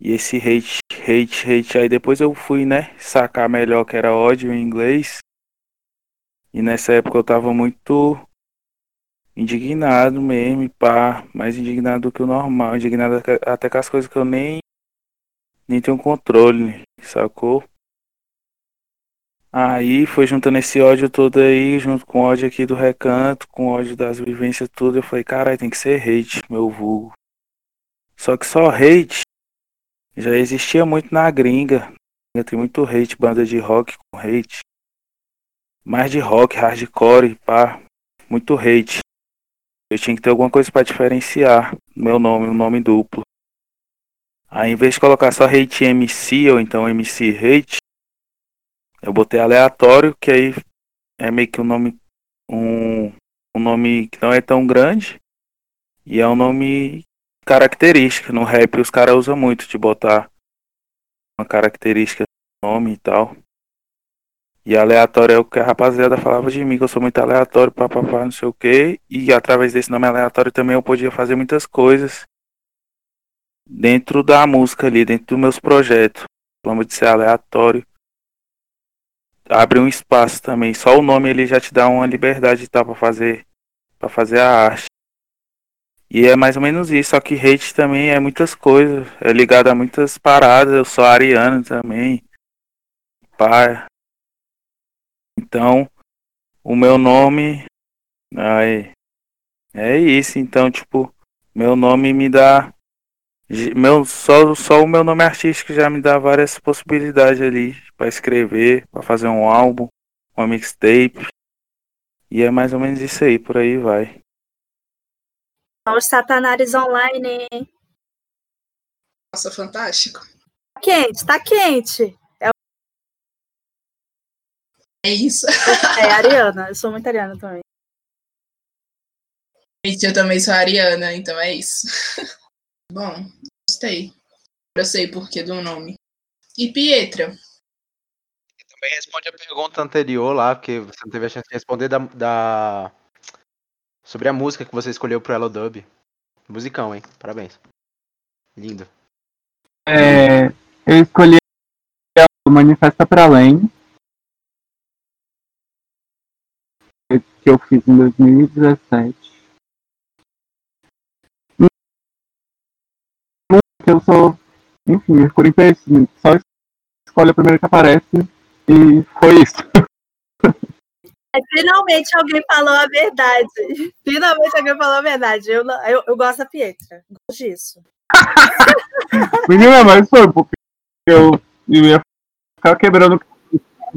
S5: E esse hate, hate, hate. Aí depois eu fui, né, sacar melhor que era ódio em inglês. E nessa época eu tava muito indignado mesmo, pá, mais indignado do que o normal, indignado até com as coisas que eu nem nem tenho controle, sacou? Aí foi juntando esse ódio todo aí, junto com o ódio aqui do recanto, com o ódio das vivências tudo, eu falei, caralho, tem que ser hate, meu vulgo. Só que só hate já existia muito na gringa. Tem muito hate, banda de rock com hate mais de rock, hardcore, pá, muito hate. Eu tinha que ter alguma coisa para diferenciar meu nome, um nome duplo. Aí, em vez de colocar só hate MC ou então MC hate, eu botei aleatório, que aí é meio que um nome um, um nome que não é tão grande e é um nome característico. No rap os caras usam muito de botar uma característica no nome e tal. E aleatório é o que a rapaziada falava de mim, que eu sou muito aleatório, papapá, não sei o quê. E através desse nome aleatório também eu podia fazer muitas coisas dentro da música ali, dentro dos meus projetos. Vamos de ser aleatório. Abre um espaço também. Só o nome ele já te dá uma liberdade tá, para fazer para fazer a arte. E é mais ou menos isso, só que hate também é muitas coisas, é ligado a muitas paradas, eu sou ariano também. Pá, então, o meu nome. Ai, é isso. Então, tipo, meu nome me dá. Meu, só, só o meu nome artístico já me dá várias possibilidades ali para escrever, para fazer um álbum, uma mixtape. E é mais ou menos isso aí, por aí vai.
S7: Os Satanares Online.
S8: Nossa, fantástico.
S7: Tá quente, tá quente.
S8: É isso.
S7: É, Ariana. Eu sou muito Ariana também.
S8: Gente, eu também sou Ariana, então é isso. Bom, gostei. Eu sei por que do nome. E Pietra?
S4: Também responde a pergunta anterior lá, porque você não teve a chance de responder da, da... sobre a música que você escolheu pro Hello Dub. Musicão, hein? Parabéns. Lindo.
S3: É, eu escolhi o Manifesta para Além, que eu fiz em 2017. Eu sou, enfim, Mercúrio em só escolhe a primeira que aparece e foi isso.
S7: Finalmente alguém falou a verdade. Finalmente alguém falou a verdade. Eu, eu, eu gosto da Pietra. Gosto disso.
S3: Menina, mas foi porque eu, eu ia ficar quebrando.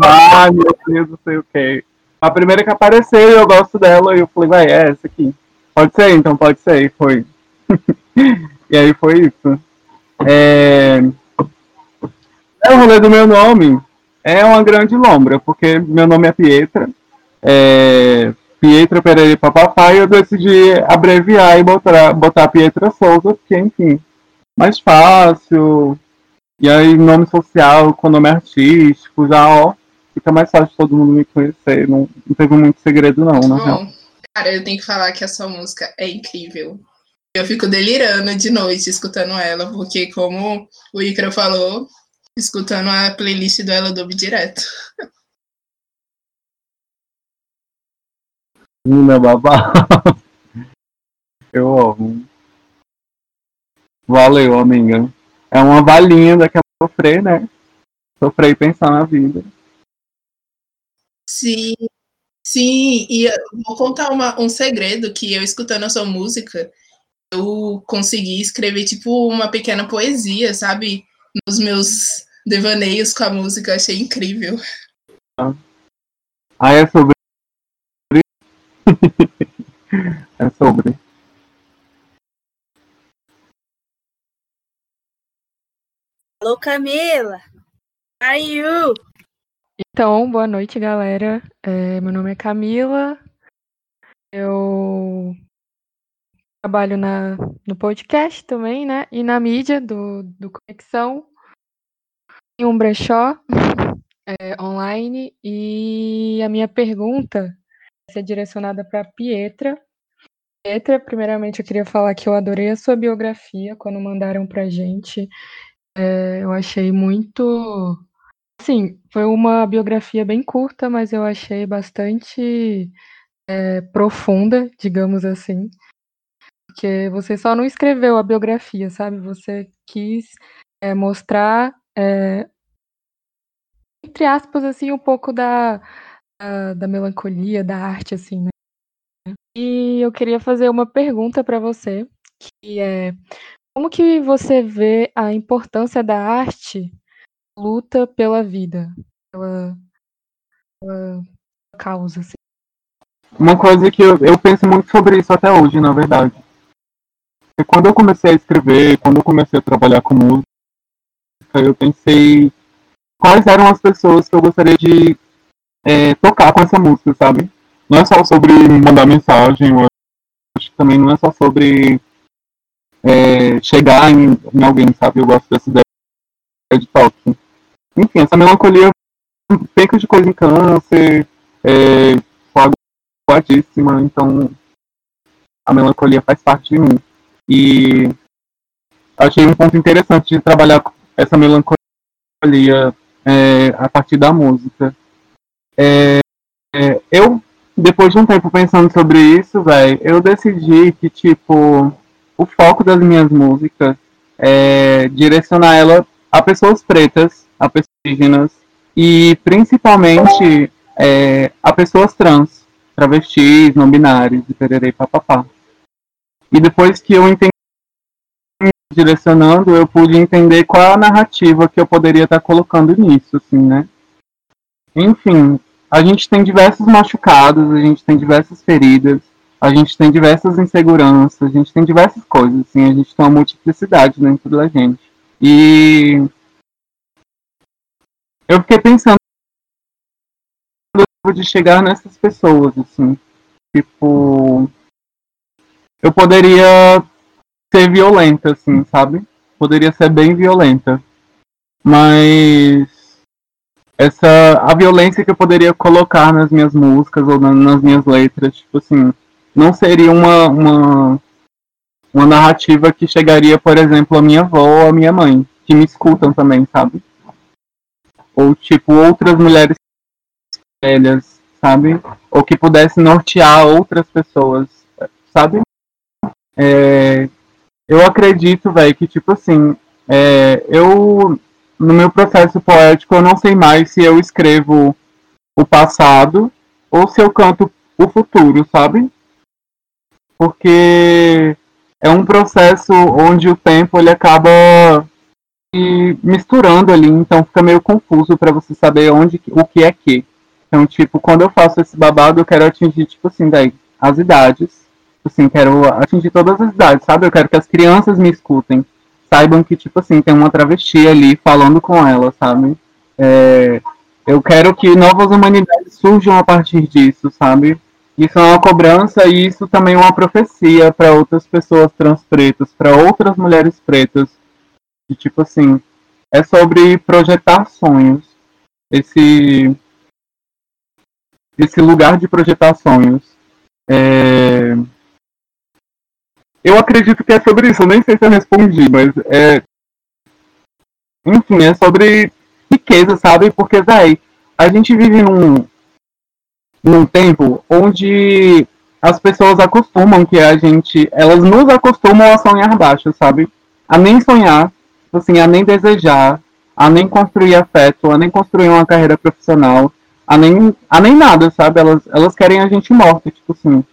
S3: Ah, meu Deus, não sei o que. A primeira que apareceu, eu gosto dela, e eu falei, vai, é essa aqui. Pode ser, então pode ser, e foi. e aí foi isso. É... é... O rolê do meu nome é uma grande lombra, porque meu nome é Pietra. É... Pietra Pereira Papapá, e eu decidi abreviar e botar, botar Pietra Souza, porque, enfim, mais fácil. E aí, nome social com nome artístico, já, ó, fica mais fácil todo mundo me conhecer. Não, não teve muito segredo, não, na
S8: Bom, real. Cara, eu tenho que falar que a sua música é incrível. Eu fico delirando de noite escutando ela, porque como o Icaro falou, escutando a playlist do Ela Dub direto.
S3: Meu babá. Eu amo. Valeu, amiga. É uma balinha daquela sofrer, né? Sofrer e pensar na vida.
S8: Sim, Sim, e eu vou contar uma, um segredo que eu escutando a sua música, eu consegui escrever tipo uma pequena poesia, sabe? Nos meus devaneios com a música, achei incrível.
S3: Ah, é sobre. é sobre.
S7: Alô, Camila! You?
S9: Então, boa noite, galera. É, meu nome é Camila. Eu trabalho na, no podcast também, né? E na mídia do, do Conexão. Em um brechó é, online. E a minha pergunta ser direcionada para Pietra. Pietra, primeiramente eu queria falar que eu adorei a sua biografia quando mandaram pra gente. É, eu achei muito. Sim, foi uma biografia bem curta, mas eu achei bastante é, profunda, digamos assim. Porque você só não escreveu a biografia, sabe? Você quis é, mostrar, é, entre aspas, assim, um pouco da, da, da melancolia, da arte, assim, né? E eu queria fazer uma pergunta para você, que é como que você vê a importância da arte luta pela vida, pela, pela causa? Assim?
S3: Uma coisa que eu, eu penso muito sobre isso até hoje, na verdade. E quando eu comecei a escrever, quando eu comecei a trabalhar com música, eu pensei quais eram as pessoas que eu gostaria de é, tocar com essa música, sabe? Não é só sobre mandar mensagem, eu acho que também não é só sobre é, chegar em, em, alguém, sabe? Eu gosto dessa ideia de toque. Enfim, essa melancolia peca de coisa em câncer, é, aguadíssima, então a melancolia faz parte de mim. E achei um ponto interessante de trabalhar essa melancolia é, a partir da música. É, é, eu, depois de um tempo pensando sobre isso, velho, eu decidi que, tipo, o foco das minhas músicas é direcionar ela a pessoas pretas, a pessoas indígenas e principalmente é, a pessoas trans, travestis, não binários e pererei papapá. E depois que eu entendi direcionando, eu pude entender qual a narrativa que eu poderia estar colocando nisso, assim, né? Enfim, a gente tem diversos machucados, a gente tem diversas feridas, a gente tem diversas inseguranças, a gente tem diversas coisas, assim, a gente tem uma multiplicidade dentro da gente. E eu fiquei pensando de chegar nessas pessoas, assim, tipo, eu poderia ser violenta, assim, sabe? Poderia ser bem violenta. Mas essa a violência que eu poderia colocar nas minhas músicas ou na, nas minhas letras, tipo assim, não seria uma, uma uma narrativa que chegaria, por exemplo, a minha avó ou a minha mãe, que me escutam também, sabe? Ou tipo outras mulheres velhas, sabe? Ou que pudesse nortear outras pessoas, sabe? É, eu acredito, velho, que tipo assim, é, eu no meu processo poético eu não sei mais se eu escrevo o passado ou se eu canto o futuro, sabe? Porque é um processo onde o tempo ele acaba se misturando ali, então fica meio confuso para você saber onde o que é que. Então, tipo, quando eu faço esse babado, eu quero atingir tipo assim, daí as idades assim, quero atingir todas as idades, sabe? Eu quero que as crianças me escutem, saibam que, tipo assim, tem uma travesti ali falando com ela, sabe? É, eu quero que novas humanidades surjam a partir disso, sabe? Isso é uma cobrança e isso também é uma profecia para outras pessoas trans pretas, para outras mulheres pretas. E, tipo assim, é sobre projetar sonhos. Esse, esse lugar de projetar sonhos. É, eu acredito que é sobre isso, eu nem sei se eu respondi, mas é. Enfim, é sobre riqueza, sabe? Porque, véi, a gente vive num, num tempo onde as pessoas acostumam que a gente. Elas nos acostumam a sonhar baixo, sabe? A nem sonhar, assim, a nem desejar, a nem construir afeto, a nem construir uma carreira profissional, a nem, a nem nada, sabe? Elas, elas querem a gente morta, tipo assim.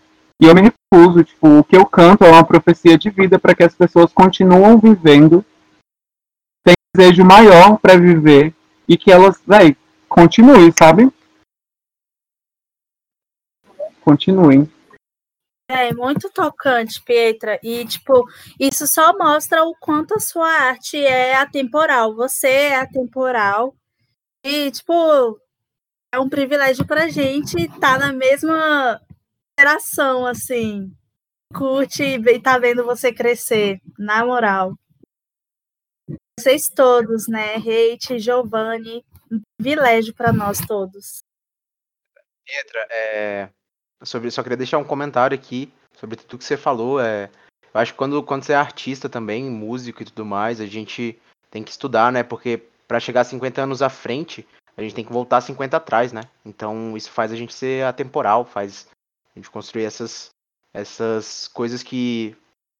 S3: E eu me recuso, tipo, o que eu canto é uma profecia de vida para que as pessoas continuem vivendo, têm desejo maior para viver e que elas, véi, continuem, sabe? Continuem.
S7: É muito tocante, Pietra. E, tipo, isso só mostra o quanto a sua arte é atemporal. Você é atemporal. E, tipo, é um privilégio pra gente estar tá na mesma geração, assim. Curte e tá vendo você crescer, na moral. Vocês todos, né? Hate, Giovanni, um privilégio para nós todos.
S4: Pietra, é, sobre, só queria deixar um comentário aqui sobre tudo que você falou. É, eu acho que quando, quando você é artista também, músico e tudo mais, a gente tem que estudar, né? Porque para chegar 50 anos à frente, a gente tem que voltar 50 atrás, né? Então isso faz a gente ser atemporal, faz a gente construir essas, essas coisas que,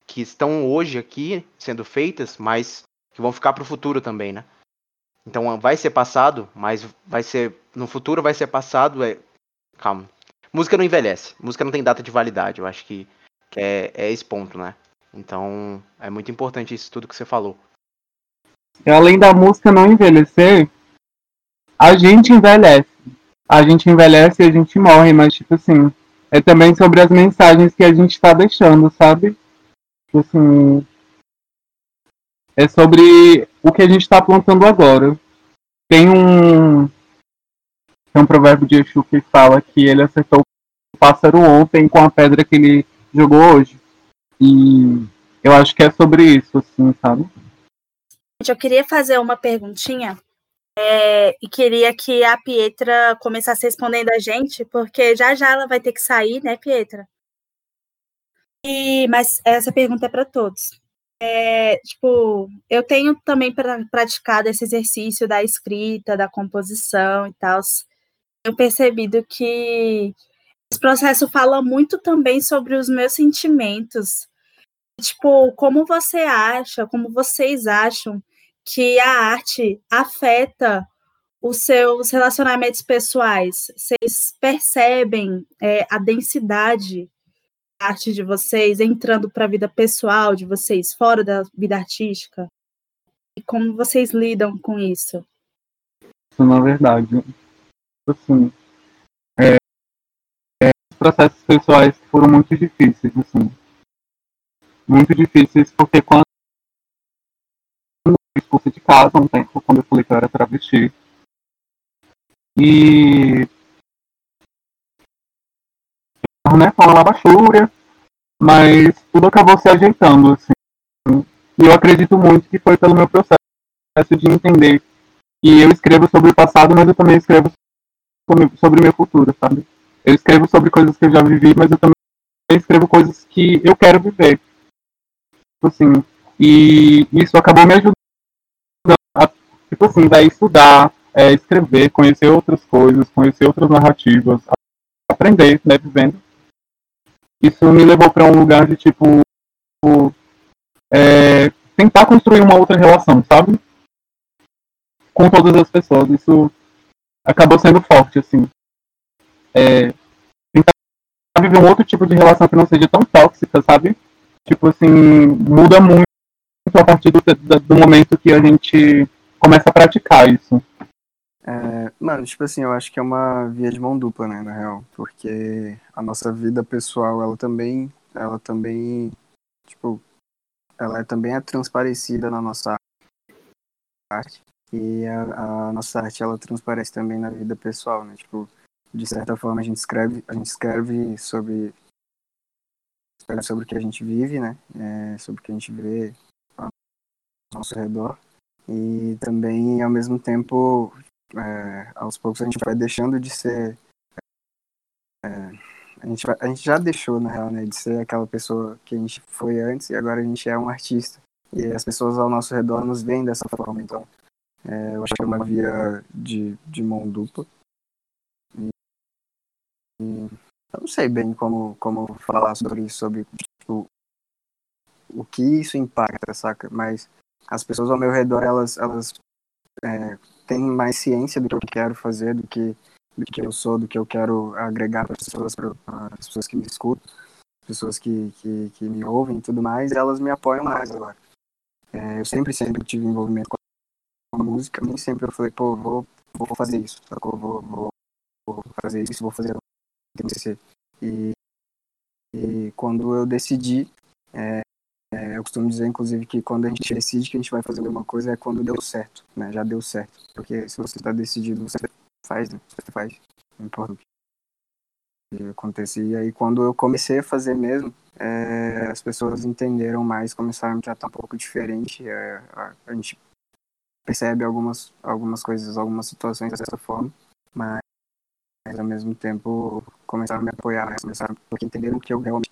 S4: que estão hoje aqui sendo feitas, mas que vão ficar para o futuro também, né? Então vai ser passado, mas vai ser no futuro vai ser passado. É... Calma, música não envelhece, música não tem data de validade. Eu acho que, que é, é esse ponto, né? Então é muito importante isso tudo que você falou.
S3: E além da música não envelhecer, a gente envelhece. A gente envelhece e a gente morre, mas tipo assim, é também sobre as mensagens que a gente está deixando, sabe? Tipo assim, é sobre o que a gente está plantando agora. Tem um tem um provérbio de Exu que fala que ele acertou o pássaro ontem com a pedra que ele jogou hoje. E eu acho que é sobre isso, assim, sabe?
S7: Eu queria fazer uma perguntinha é, e queria que a Pietra começasse respondendo a gente, porque já já ela vai ter que sair, né, Pietra? E, mas essa pergunta é para todos. É, tipo, eu tenho também pra, praticado esse exercício da escrita, da composição e tal. Tenho percebido que esse processo fala muito também sobre os meus sentimentos. Tipo, como você acha, como vocês acham que a arte afeta os seus relacionamentos pessoais. Vocês percebem é, a densidade da arte de vocês entrando para a vida pessoal de vocês, fora da vida artística? E como vocês lidam com isso?
S3: Isso, na verdade, assim, é, é, os processos pessoais foram muito difíceis, assim, muito difíceis porque quando expulsa de casa um tempo quando eu falei que eu era travesti. E. Né, foi uma lavachúria, mas tudo acabou se ajeitando, assim. E eu acredito muito que foi pelo meu processo de entender. E eu escrevo sobre o passado, mas eu também escrevo sobre o meu futuro, sabe? Eu escrevo sobre coisas que eu já vivi, mas eu também escrevo coisas que eu quero viver. Assim, e isso acabou me ajudando tipo assim, vai estudar, é, escrever, conhecer outras coisas, conhecer outras narrativas, aprender, né, vivendo. Isso me levou para um lugar de, tipo, é, tentar construir uma outra relação, sabe? Com todas as pessoas. Isso acabou sendo forte, assim. É, tentar viver um outro tipo de relação que não seja tão tóxica, sabe? Tipo assim, muda muito a partir do, do momento que a gente começa a praticar isso.
S6: É, mano, tipo assim, eu acho que é uma via de mão dupla, né, na real, porque a nossa vida pessoal, ela também, ela também, tipo, ela é, também é transparecida na nossa arte. E a, a, nossa arte ela transparece também na vida pessoal, né, tipo, de certa forma a gente escreve, a gente escreve sobre sobre o que a gente vive, né, é, sobre o que a gente vê ao nosso redor e também, ao mesmo tempo, é, aos poucos a gente vai deixando de ser. É, a, gente vai, a gente já deixou, na real, né, de ser aquela pessoa que a gente foi antes e agora a gente é um artista. E as pessoas ao nosso redor nos veem dessa forma. Então, é, eu acho que é uma via de, de mão dupla. E, e eu não sei bem como, como falar sobre isso, sobre tipo, o que isso impacta, saca? Mas as pessoas ao meu redor elas elas é, têm mais ciência do que eu quero fazer do que do que eu sou, do que eu quero agregar para as pessoas, para as pessoas que me escutam, pessoas que, que, que, me ouvem e tudo mais, elas me apoiam mais agora. É, eu sempre, sempre tive envolvimento com a música, nem sempre eu falei, pô, vou, vou fazer isso, sacou? Vou, vou, vou fazer isso, vou fazer acontecer. E, e quando eu decidi, é, costumo dizer, inclusive, que quando a gente decide que a gente vai fazer alguma coisa é quando deu certo, né? Já deu certo. Porque se você está decidido, você faz, né? Você faz. Não importa o que aconteça. E aí, quando eu comecei a fazer mesmo, é, as pessoas entenderam mais, começaram a me tratar um pouco diferente. É, a, a, gente percebe algumas, algumas coisas, algumas situações dessa forma, mas, mas ao mesmo tempo começaram a me apoiar, começaram porque entenderam que eu realmente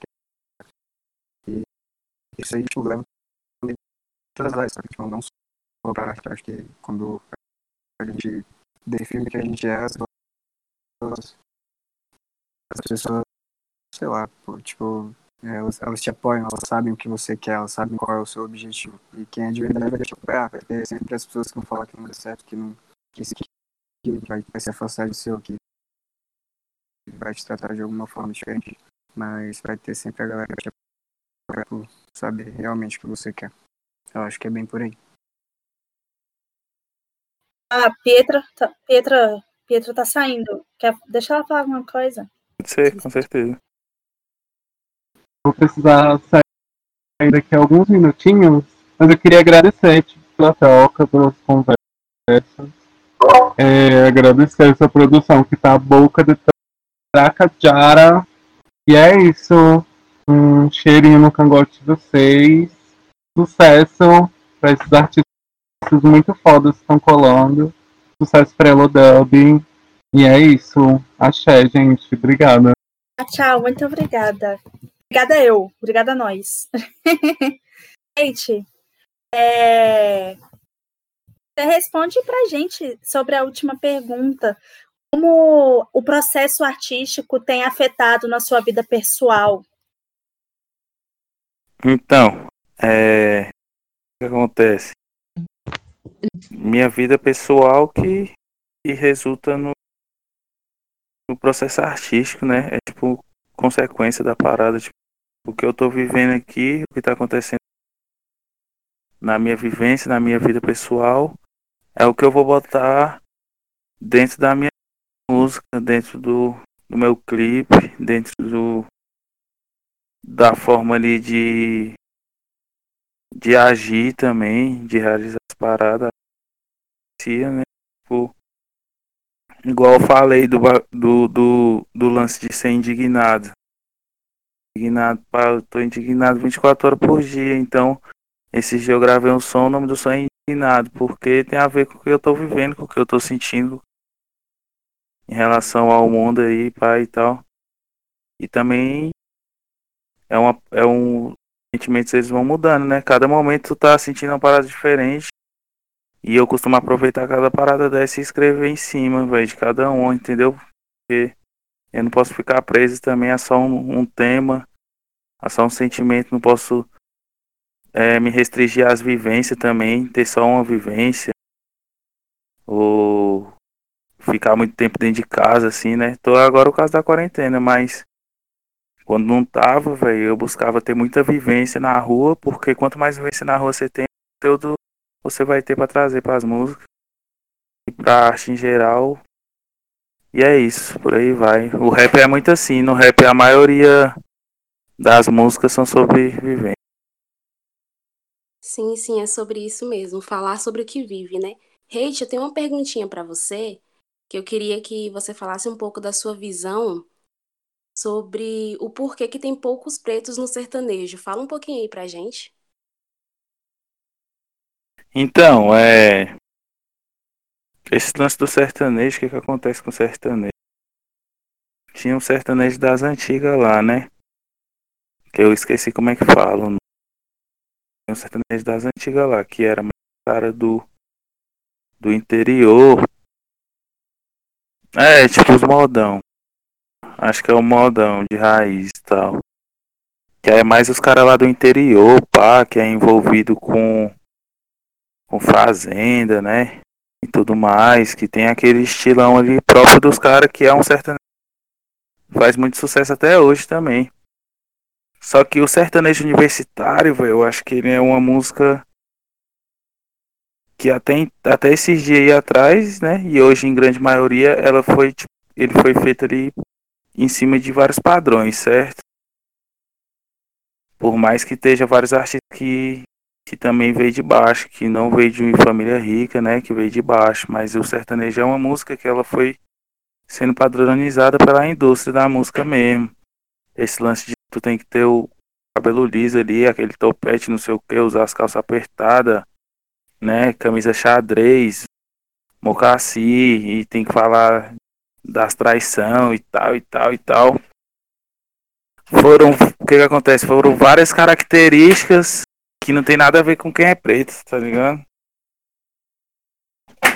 S6: isso aí, tipo, leva todas as áreas, tipo, não só para arte. Acho que quando a gente define que a gente é, as pessoas, as pessoas sei lá, pô, tipo, elas, elas te apoiam, elas sabem o que você quer, elas sabem qual é o seu objetivo. E quem é de verdade vai te apoiar, vai ter sempre as pessoas que vão falar que não dá certo, que não que isso vai, vai se afastar do seu, que vai te tratar de alguma forma diferente. Mas vai ter sempre a galera que te por saber realmente o que você quer. Eu acho que é bem por aí.
S7: Ah, Pietra, tá, Pietra, Pietra tá saindo. Quer, deixa ela falar alguma coisa.
S5: Pode ser, com certeza.
S3: Vou precisar sair daqui a alguns minutinhos, mas eu queria agradecer pela troca, pelas conversas. É, agradecer essa produção que tá a boca de Tracajara. E é isso. Um cheirinho no cangote de vocês. Sucesso para esses artistas muito fodas que estão colando. Sucesso pra Elodub. E é isso. Axé, gente. Obrigada.
S7: Tchau, muito obrigada. Obrigada eu. Obrigada a nós. gente, é... você responde pra gente sobre a última pergunta. Como o processo artístico tem afetado na sua vida pessoal?
S5: Então, é... o que acontece? minha vida pessoal que, que resulta no, no processo artístico, né? É tipo consequência da parada, tipo, o que eu tô vivendo aqui, o que tá acontecendo na minha vivência, na minha vida pessoal, é o que eu vou botar dentro da minha música, dentro do, do meu clipe, dentro do da forma ali de de agir também, de realizar as paradas, né? Tipo, igual eu falei do, do, do, do lance de ser indignado. Indignado, pá, eu tô indignado 24 horas por dia, então esse dia eu gravei um som, o nome do som é indignado, porque tem a ver com o que eu tô vivendo, com o que eu tô sentindo em relação ao mundo aí, pai e tal. E também é, uma, é um sentimentos eles vão mudando, né? Cada momento tu tá sentindo uma parada diferente. E eu costumo aproveitar cada parada dessa e escrever em cima, velho, de cada um, entendeu? Porque eu não posso ficar preso também a só um, um tema, a só um sentimento, não posso é, me restringir às vivências também, ter só uma vivência. Ou ficar muito tempo dentro de casa, assim, né? Tô agora o caso da quarentena, mas quando não tava, velho, eu buscava ter muita vivência na rua, porque quanto mais vivência na rua você tem, conteúdo você vai ter para trazer para as músicas e pra arte em geral. E é isso, por aí vai. O rap é muito assim, no rap a maioria das músicas são sobre vivência.
S1: Sim, sim, é sobre isso mesmo, falar sobre o que vive, né? Hate, eu tenho uma perguntinha para você, que eu queria que você falasse um pouco da sua visão sobre o porquê que tem poucos pretos no sertanejo. Fala um pouquinho aí pra gente.
S5: Então, é. Esse lance do sertanejo, o que, que acontece com o sertanejo? Tinha um sertanejo das antigas lá, né? Que eu esqueci como é que falam. Tinha um sertanejo das antigas lá, que era mais cara do, do interior. É, tipo os modão. Acho que é o modão de raiz e tal. Que é mais os caras lá do interior, pá, que é envolvido com, com fazenda, né? E tudo mais, que tem aquele estilão ali próprio dos caras que é um sertanejo. Faz muito sucesso até hoje também. Só que o sertanejo universitário, velho, eu acho que ele é uma música que até, até esses dias aí atrás, né? E hoje em grande maioria ela foi tipo, ele foi feito ali em cima de vários padrões, certo? Por mais que esteja vários artistas que, que também veio de baixo, que não veio de uma família rica, né? Que veio de baixo, mas o sertanejo é uma música que ela foi sendo padronizada pela indústria da música mesmo. Esse lance de tu tem que ter o cabelo liso ali, aquele topete, não sei o que, usar as calças apertadas, né? Camisa xadrez, mocassi, e tem que falar das traição e tal, e tal, e tal. Foram, o que que acontece? Foram várias características que não tem nada a ver com quem é preto, tá ligado?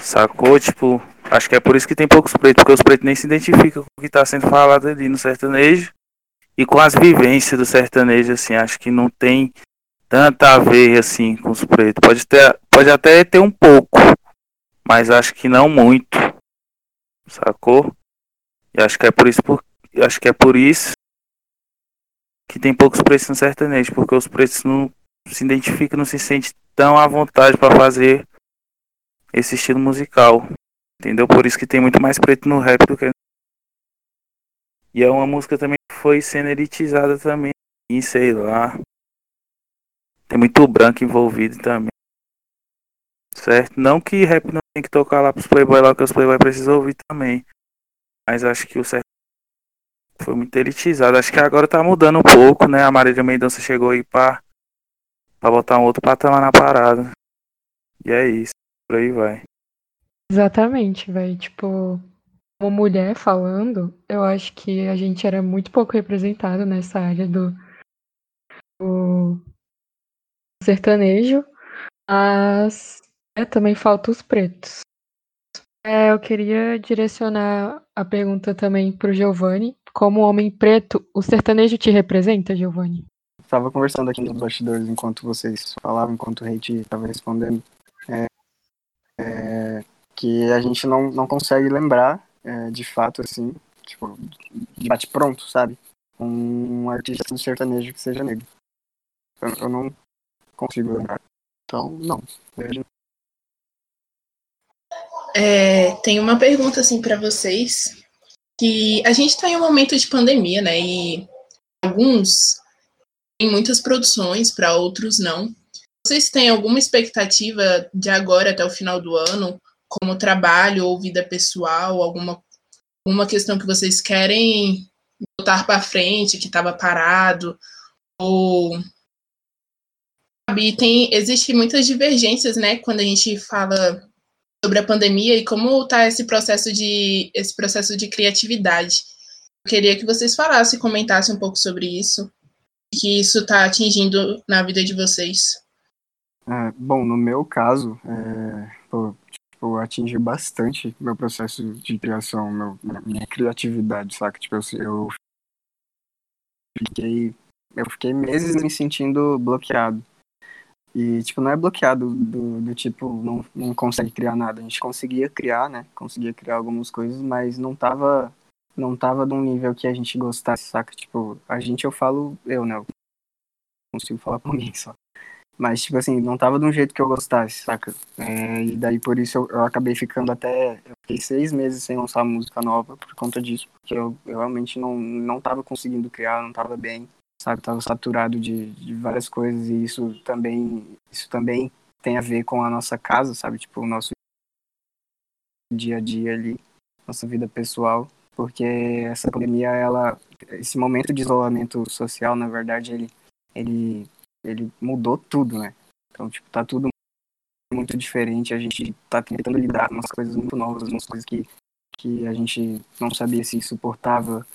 S5: Sacou? Tipo, acho que é por isso que tem poucos pretos, porque os pretos nem se identificam com o que tá sendo falado ali no sertanejo e com as vivências do sertanejo, assim, acho que não tem tanta a ver, assim, com os pretos. Pode, ter, pode até ter um pouco, mas acho que não muito, sacou? E acho que é por isso, por, acho que é por isso que tem poucos pretos no sertanejo, porque os pretos não se identificam, não se sentem tão à vontade para fazer esse estilo musical. Entendeu? Por isso que tem muito mais preto no rap do que. E é uma música também que foi sendo elitizada também. E sei lá. Tem muito branco envolvido também. Certo? Não que rap não tem que tocar lá pros playboy lá, que os playboy precisam ouvir também. Mas acho que o certo foi muito elitizado. Acho que agora tá mudando um pouco, né? A Marília Mendonça chegou aí pra, pra botar um outro patamar na parada. E é isso. Por aí vai.
S9: Exatamente, velho. Tipo, uma mulher falando, eu acho que a gente era muito pouco representado nessa área do, do sertanejo, mas também falta os pretos. É, eu queria direcionar a pergunta também pro Giovanni. Como homem preto, o sertanejo te representa, Giovanni?
S6: Estava conversando aqui nos bastidores enquanto vocês falavam, enquanto o Reit estava respondendo, é, é, que a gente não, não consegue lembrar, é, de fato, assim, tipo, de bate pronto, sabe? Um artista do sertanejo que seja negro. Eu, eu não consigo lembrar. Então, não. Vejo.
S8: É, tem uma pergunta assim para vocês que a gente está em um momento de pandemia, né? E alguns têm muitas produções, para outros não. Vocês têm alguma expectativa de agora até o final do ano, como trabalho ou vida pessoal, alguma uma questão que vocês querem botar para frente, que estava parado, ou sabe, tem existe muitas divergências, né, quando a gente fala sobre a pandemia e como está esse processo de esse processo de criatividade. Eu queria que vocês falassem, comentassem um pouco sobre isso, que isso está atingindo na vida de vocês.
S6: É, bom, no meu caso, é, pô, tipo, atingiu bastante meu processo de criação, meu, minha criatividade, saca? Tipo, eu, eu fiquei eu fiquei meses me sentindo bloqueado. E, tipo, não é bloqueado do, do tipo, não, não consegue criar nada. A gente conseguia criar, né? Conseguia criar algumas coisas, mas não tava, não tava de um nível que a gente gostasse, saca? Tipo, a gente, eu falo, eu, né? Eu consigo falar por mim só. Mas, tipo assim, não tava de um jeito que eu gostasse, saca? É, e daí, por isso, eu, eu acabei ficando até... Eu fiquei seis meses sem lançar música nova por conta disso. Porque eu, eu realmente não, não tava conseguindo criar, não tava bem sabe? Tava saturado de, de várias coisas e isso também, isso também tem a ver com a nossa casa, sabe? Tipo, o nosso dia a dia ali, nossa vida pessoal, porque essa pandemia, ela, esse momento de isolamento social, na verdade, ele, ele, ele mudou tudo, né? Então, tipo, tá tudo muito diferente, a gente tá tentando lidar com umas coisas muito novas, umas coisas que, que a gente não sabia se suportava,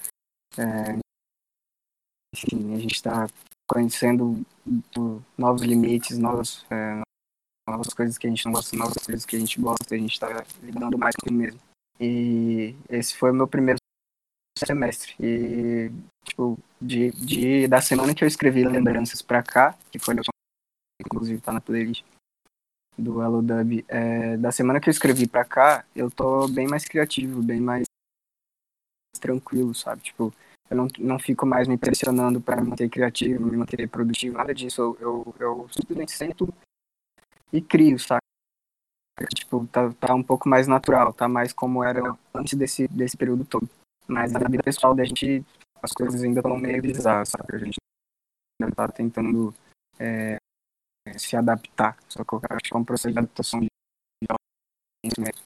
S6: é, enfim, a gente está conhecendo novos limites, novas, é, novas coisas que a gente não gosta, novas coisas que a gente gosta, a gente está lidando mais com o mesmo. E esse foi o meu primeiro semestre. E, tipo, de, de, da semana que eu escrevi Lembranças pra cá, que foi meu inclusive tá na playlist, do Hello Dub. É, da semana que eu escrevi pra cá, eu tô bem mais criativo, bem mais tranquilo, sabe? Tipo, eu não, não fico mais me pressionando para me manter criativo, me manter produtivo, nada disso. Eu, eu, eu simplesmente sento e crio, sabe? Tipo, tá, tá um pouco mais natural, tá mais como era antes desse, desse período todo. Mas na vida pessoal da gente, as coisas ainda estão meio bizarras, sabe? A gente ainda tá tentando é, se adaptar. Só que eu acho que é um processo de adaptação de mesmo.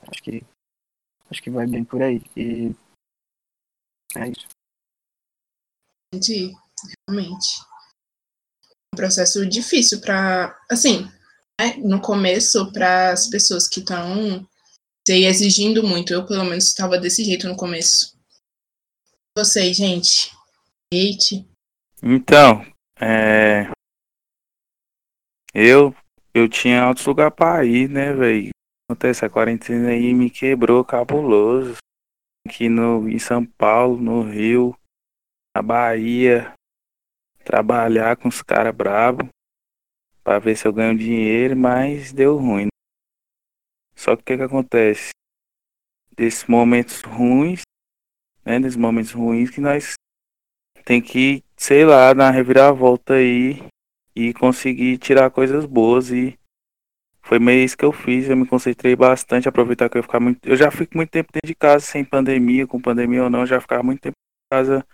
S6: Acho que acho que vai bem por aí. E é isso.
S8: Entendi, realmente. Um processo difícil para, assim, né, no começo, para as pessoas que estão se exigindo muito. Eu, pelo menos, estava desse jeito no começo. Vocês, gente? Hate?
S5: Então, é... eu eu tinha outros lugares para ir, né, velho? Acontece, a quarentena aí me quebrou cabuloso. Aqui no, em São Paulo, no Rio, na Bahia, trabalhar com os caras bravos para ver se eu ganho dinheiro, mas deu ruim. Só que o que, que acontece? Desses momentos ruins, né? Desses momentos ruins que nós tem que, sei lá, dar uma reviravolta aí e conseguir tirar coisas boas e foi meio isso que eu fiz, eu me concentrei bastante, aproveitar que eu ia ficar muito. Eu já fico muito tempo dentro de casa, sem pandemia, com pandemia ou não, já ficava muito tempo em casa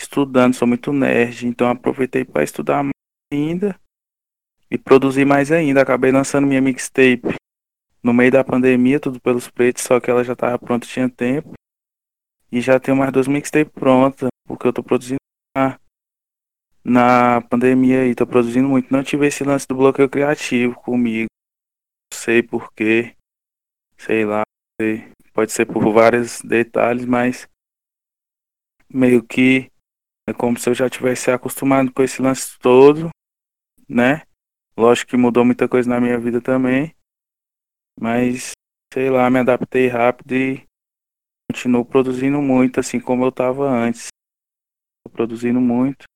S5: estudando, sou muito nerd, então aproveitei para estudar mais ainda e produzir mais ainda. Acabei lançando minha mixtape no meio da pandemia, tudo pelos pretos, só que ela já estava pronta, tinha tempo. E já tenho mais duas mixtapes prontas, porque eu tô produzindo na, na pandemia e tô produzindo muito. Não tive esse lance do bloqueio criativo comigo sei porquê, sei lá, pode ser por vários detalhes, mas meio que é como se eu já tivesse acostumado com esse lance todo, né? Lógico que mudou muita coisa na minha vida também, mas sei lá, me adaptei rápido e continuo produzindo muito, assim como eu estava antes. Tô produzindo muito.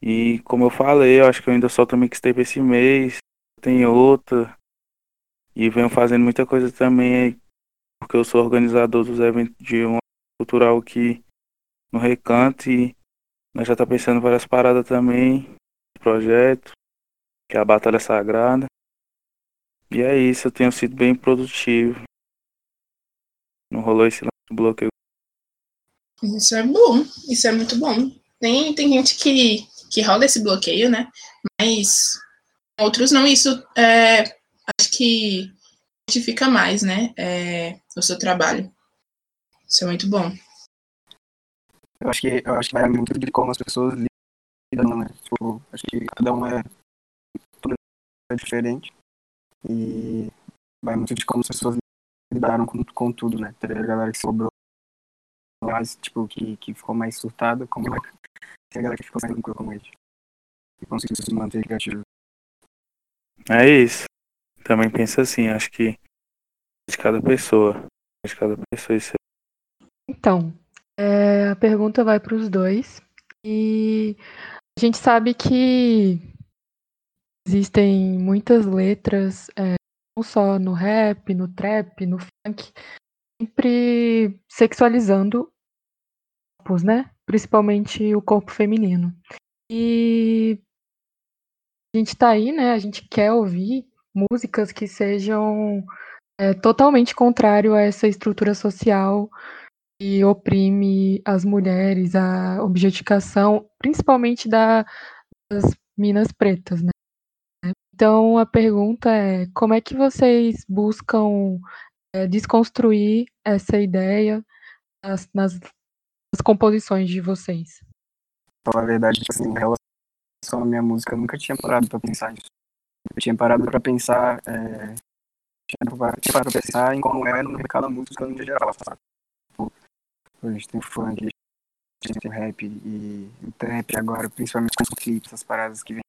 S5: E como eu falei, eu acho que eu ainda solto mixtape esse mês. Tem outra. E venho fazendo muita coisa também, porque eu sou organizador dos eventos de uma cultural aqui no Recanto e nós já tá pensando várias paradas também, projeto, que é a Batalha Sagrada. E é isso, eu tenho sido bem produtivo. Não rolou esse bloqueio.
S8: Isso é bom, isso é muito bom. Tem, tem gente que, que rola esse bloqueio, né? Mas outros não. Isso é, que justifica mais, né, é, o seu trabalho. Isso é muito bom.
S6: Eu acho que, eu acho que vai muito de como as pessoas lidam, né? Tipo, acho que cada um é, tudo é diferente. E vai muito de como as pessoas lidaram com, com tudo, né? Teve a galera que sobrou mais, tipo, que, que ficou mais surtada, como é a galera que ficou mais tranquila como ele. E conseguiu se manter criativo.
S5: É isso também penso assim, acho que de cada pessoa. De cada pessoa isso
S9: Então, é, a pergunta vai para os dois. E a gente sabe que existem muitas letras, é, não só no rap, no trap, no funk, sempre sexualizando corpos, né? Principalmente o corpo feminino. E a gente tá aí, né? A gente quer ouvir músicas que sejam é, totalmente contrário a essa estrutura social que oprime as mulheres, a objetificação, principalmente da, das minas pretas, né? Então a pergunta é como é que vocês buscam é, desconstruir essa ideia nas, nas, nas, composições de vocês?
S6: Falar a verdade, assim, em relação à minha música, eu nunca tinha parado para pensar nisso. Eu tinha parado para pensar, é, tinha parado para pensar em como era no mercado da música no geral, sabe? Tipo, a gente tem funk, a gente tem rap e o trap agora, principalmente com os clipes, essas paradas que vem,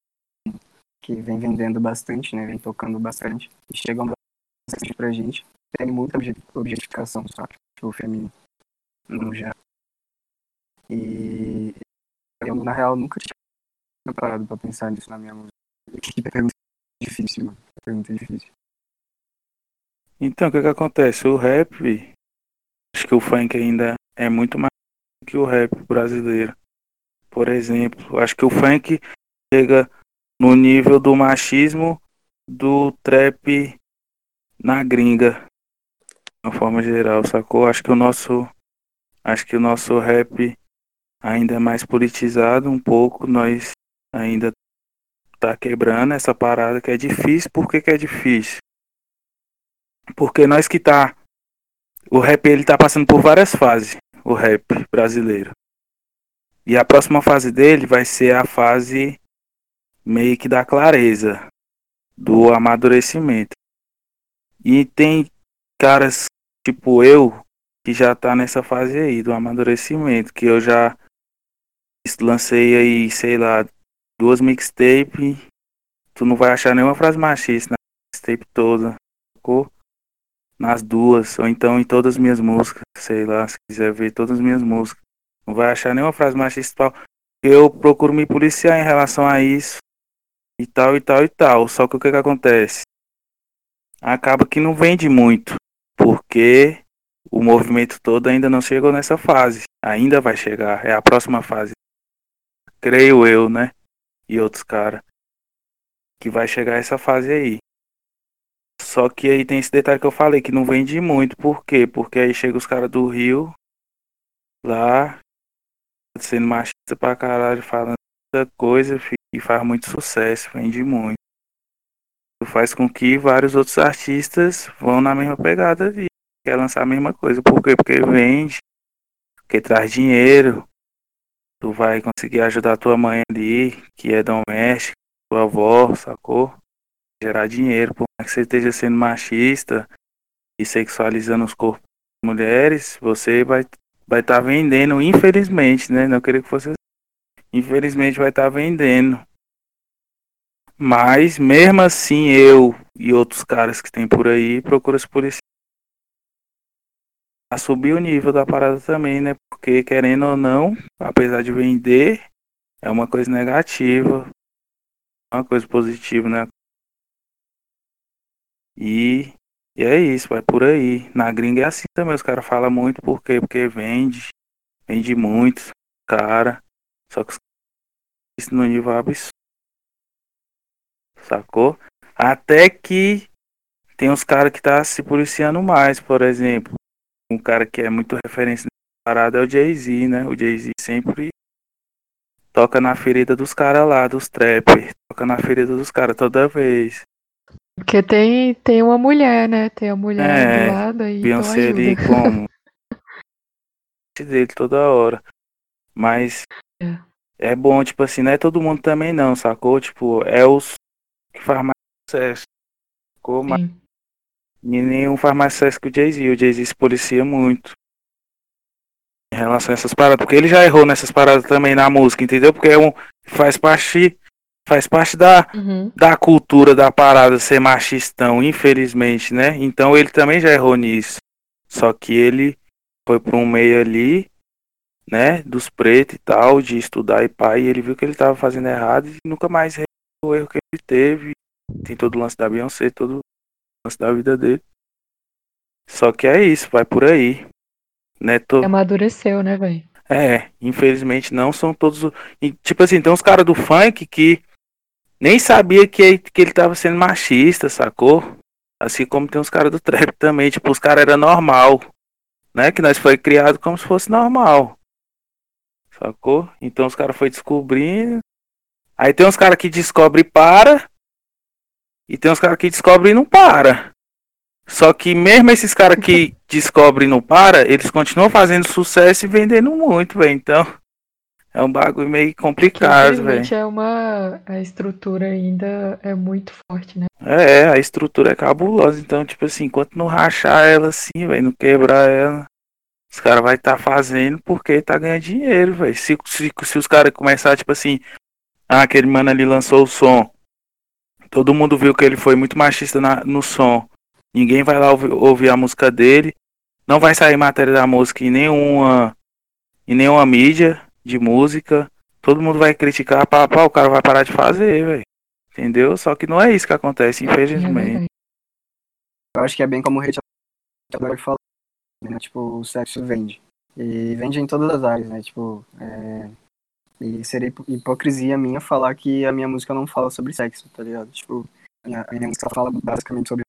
S6: que vem vendendo bastante, né? Vem tocando bastante e chegam bastante pra gente. Tem muita objetificação, sabe? Tipo, feminino, no geral. E eu, na real, nunca tinha parado pra pensar nisso na minha música. Que pergunta Difícil, mano. Pergunta difícil.
S5: Então, o que que acontece? O rap, acho que o funk ainda é muito mais que o rap brasileiro. Por exemplo, acho que o funk chega no nível do machismo do trap na gringa, de uma forma geral, sacou? Acho que o nosso acho que o nosso rap ainda é mais politizado um pouco, nós ainda tá quebrando essa parada que é difícil. Por que, que é difícil? Porque nós que tá o rap ele tá passando por várias fases, o rap brasileiro. E a próxima fase dele vai ser a fase meio que da clareza, do amadurecimento. E tem caras tipo eu que já tá nessa fase aí do amadurecimento, que eu já lancei aí, sei lá, duas mixtape, tu não vai achar nenhuma frase machista na mixtape toda, sacou? Nas duas, ou então em todas as minhas músicas, sei lá, se quiser ver todas as minhas músicas. Não vai achar nenhuma frase machista. Eu procuro me policiar em relação a isso. E tal, e tal, e tal. Só que o que que acontece? Acaba que não vende muito. Porque o movimento todo ainda não chegou nessa fase. Ainda vai chegar. É a próxima fase. Creio eu, né? E outros caras. Que vai chegar essa fase aí. Só que aí tem esse detalhe que eu falei, que não vende muito. Por quê? Porque aí chega os caras do Rio. Lá. Sendo machista pra caralho. Falando muita coisa. E faz muito sucesso. Vende muito. Faz com que vários outros artistas vão na mesma pegada de quer lançar a mesma coisa. Por quê? Porque vende, porque traz dinheiro. Tu vai conseguir ajudar tua mãe ali, que é doméstica, tua avó, sacou? Gerar dinheiro. Por mais que você esteja sendo machista e sexualizando os corpos das mulheres, você vai vai estar vendendo, infelizmente, né? Não queria que fosse assim. Infelizmente vai estar vendendo. Mas mesmo assim eu e outros caras que tem por aí procuram se policiar a subir o nível da parada também, né? Porque querendo ou não, apesar de vender, é uma coisa negativa, uma coisa positiva, né? E, e é isso, vai por aí. Na gringa é assim também, os caras falam muito por quê? Porque vende, vende muito, cara. Só que isso no nível absurdo. Sacou? Até que tem uns caras que tá se policiando mais, por exemplo. Um cara que é muito referência nessa parada é o Jay-Z, né? O Jay-Z sempre toca na ferida dos caras lá, dos trappers. Toca na ferida dos caras toda vez.
S9: Porque tem, tem uma mulher, né? Tem a mulher
S5: É,
S9: do lado aí. Então
S5: Beyoncé ali como dele toda hora. Mas
S9: É.
S5: é bom, tipo assim, não é todo mundo também não, sacou? Tipo, é os que faz mais sucesso. Sacou? Mas. E nenhum faz mais sucesso que o Jay-Z. O Jay-Z se policia muito. Em relação a essas paradas. Porque ele já errou nessas paradas também na música, entendeu? Porque é um, faz parte. Faz parte da,
S9: Uhum.
S5: da cultura da parada ser machistão, infelizmente, né? Então ele também já errou nisso. Só que ele foi para um meio ali, né, dos pretos e tal, de estudar e pai, e ele viu que ele tava fazendo errado e nunca mais reparou o erro que ele teve. Tem todo o lance da Beyoncé, todo lance da vida dele. Só que é isso, vai por aí. Né, to-
S9: Amadureceu, né, velho?
S5: é, infelizmente não são todos. e, tipo assim, tem uns caras do funk que nem sabia que, que ele tava sendo machista, sacou? Assim como tem uns caras do trap também, tipo, os caras era normal, né? Que nós foi criado como se fosse normal. Sacou? Então os caras foi descobrindo. Aí tem uns caras que descobre e para. E tem uns caras que descobre e não para. Só que mesmo esses caras que descobrem e não para, eles continuam fazendo sucesso e vendendo muito, velho. Então, é um bagulho meio
S9: Que
S5: complicado, velho.
S9: infelizmente é uma. A estrutura ainda é muito forte, né?
S5: É, a estrutura é cabulosa. Então, tipo assim, enquanto não rachar ela assim, velho, não quebrar ela, os caras vai estar fazendo porque tá ganhando dinheiro, velho. Se, se, se os caras começar, tipo assim, ah, aquele mano ali lançou o som. Todo mundo viu que ele foi muito machista na- no som. Ninguém vai lá ouvir, ouvir a música dele. Não vai sair matéria da música em nenhuma, em nenhuma mídia de música. Todo mundo vai criticar, pá, pá, o cara vai parar de fazer, velho. Entendeu? Só que não é isso que acontece, infelizmente.
S6: Eu acho que é bem como o Rachel falou, né? Tipo, o sexo vende. E vende em todas as áreas, né? Tipo, é... E seria hipo- hipocrisia minha falar que a minha música não fala sobre sexo, tá ligado? Tipo, a minha, música fala basicamente sobre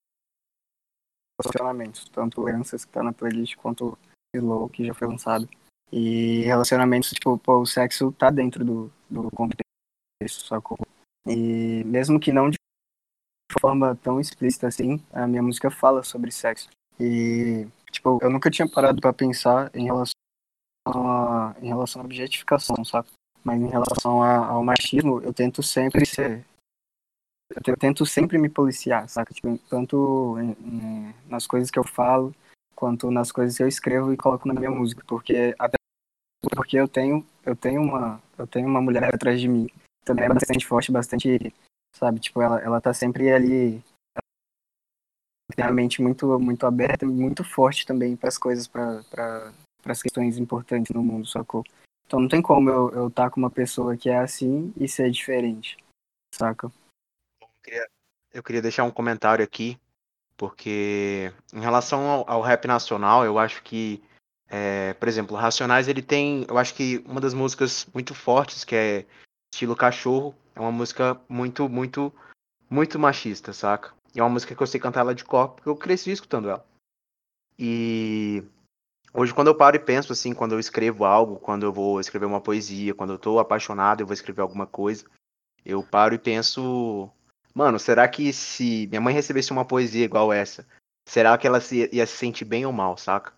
S6: relacionamentos, tanto Heranças, que tá na playlist, quanto Slow, que já foi lançado. E relacionamentos, tipo, pô, o sexo tá dentro do, do contexto, sacou? E mesmo que não de forma tão explícita assim, a minha música fala sobre sexo. E, tipo, eu nunca tinha parado pra pensar em relação a, em relação à objetificação, sabe? Mas em relação a- ao machismo, eu tento sempre ser. Eu te- eu tento sempre me policiar, saca? Tipo, tanto em- em- nas coisas que eu falo, quanto nas coisas que eu escrevo e coloco na minha música. Porque até porque eu tenho, eu tenho uma, eu tenho uma mulher atrás de mim. Também é bastante forte, bastante, sabe? Tipo, ela, ela tá sempre ali. Tem a mente muito, muito aberta e muito forte também para as coisas, para as questões importantes no mundo, sacou? Então não tem como eu, eu tá com uma pessoa que é assim e ser diferente, saca?
S4: Eu queria, eu queria deixar um comentário aqui, porque em relação ao, ao rap nacional, eu acho que, é, por exemplo, Racionais, ele tem, eu acho que uma das músicas muito fortes, que é estilo cachorro, é uma música muito, muito, muito machista, saca? E é uma música que eu sei cantar ela de cor, porque eu cresci escutando ela. E hoje, quando eu paro e penso, assim, quando eu escrevo algo, quando eu vou escrever uma poesia, quando eu tô apaixonado, eu vou escrever alguma coisa, eu paro e penso, mano, será que se minha mãe recebesse uma poesia igual essa, será que ela se, ia se sentir bem ou mal, saca?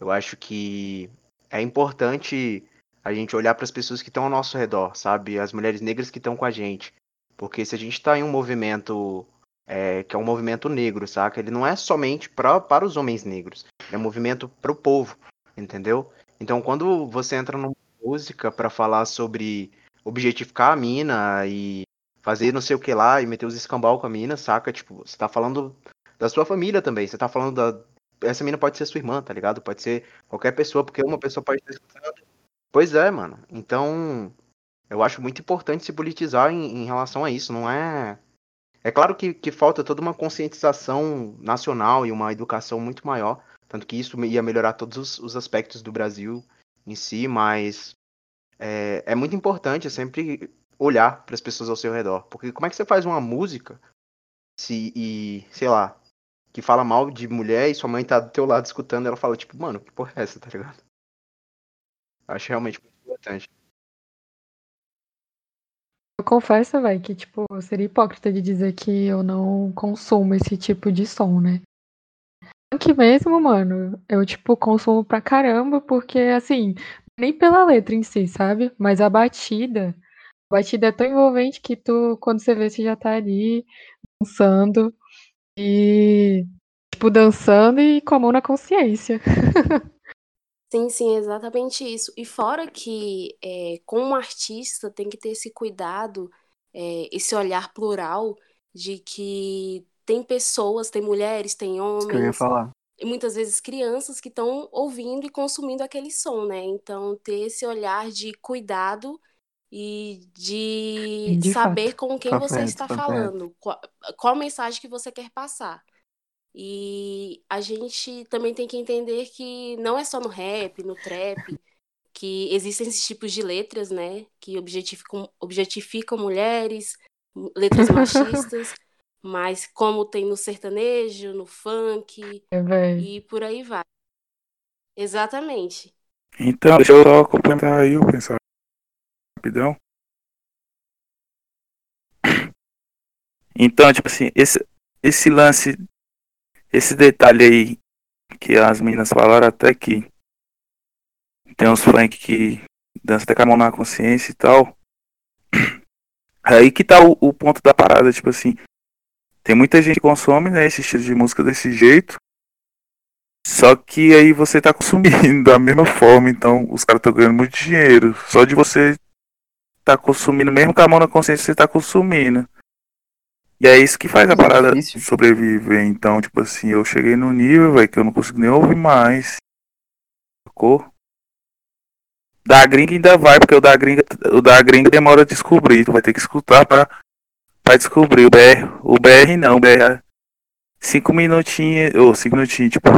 S4: Eu acho que é importante a gente olhar para as pessoas que estão ao nosso redor, sabe? As mulheres negras que estão com a gente. Porque se a gente está em um movimento é, que é um movimento negro, saca? Ele não é somente pra, para os homens negros, é movimento para o povo, entendeu? Então, quando você entra numa música para falar sobre objetificar a mina e fazer não sei o que lá e meter os escambau com a mina, saca? Tipo, você tá falando da sua família também, você tá falando da. Essa mina pode ser sua irmã, tá ligado? Pode ser qualquer pessoa, porque uma pessoa pode escutado. Pois é, mano. Então, eu acho muito importante se politizar em, em relação a isso. Não é. É claro que, que falta toda uma conscientização nacional e uma educação muito maior. Tanto que isso ia melhorar todos os, os aspectos do Brasil em si, mas é, é muito importante sempre olhar para as pessoas ao seu redor. Porque como é que você faz uma música se, e, sei lá, que fala mal de mulher e sua mãe tá do teu lado escutando, ela fala, tipo, mano, que porra é essa, tá ligado? Acho realmente muito importante.
S9: Eu confesso, velho, que, tipo, seria hipócrita de dizer que eu não consumo esse tipo de som, né? Que mesmo, mano, eu, tipo, consumo pra caramba, porque, assim, nem pela letra em si, sabe? Mas a batida, a batida é tão envolvente que tu, quando você vê, você já tá ali dançando e, tipo, dançando e com a mão na consciência.
S1: Sim, sim, exatamente isso. E fora que, é, como artista, tem que ter esse cuidado, é, esse olhar plural de que tem pessoas, tem mulheres, tem
S6: Isso que eu ia
S1: homens,
S6: falar.
S1: e muitas vezes crianças que estão ouvindo e consumindo aquele som, né? Então, ter esse olhar de cuidado e de,
S9: De
S1: saber
S9: fato.
S1: com quem
S6: Tá
S1: você
S6: certo,
S1: está
S6: tá
S1: falando, qual, qual mensagem que você quer passar. E a gente também tem que entender que não é só no rap, no trap, que existem esses tipos de letras, né? Que objetificam, objetificam mulheres, letras machistas, mas como tem no sertanejo, no funk
S9: É,
S1: e por aí vai. Exatamente.
S5: Então, deixa eu só complementar aí o pensamento rapidão. Então, tipo assim, esse, esse lance, esse detalhe aí que as meninas falaram até que tem uns funk que dança até com a mão na consciência e tal. É aí que tá o, o ponto da parada, tipo assim, tem muita gente que consome, né, esse estilo de música desse jeito. Só que aí você tá consumindo da mesma forma, então os caras estão ganhando muito dinheiro. Só de você tá consumindo, mesmo com a mão na consciência, você tá consumindo. E é isso que faz a
S6: é
S5: parada
S6: difícil.
S5: sobreviver. Então, tipo assim, eu cheguei no nível, velho, que eu não consigo nem ouvir mais. Sacou? Da gringa ainda vai, porque o da gringa, o da gringa demora a descobrir. Tu vai ter que escutar pra, Vai descobrir. O BR, o BR não, o BR. Cinco minutinhos, ou cinco minutinhos, tipo.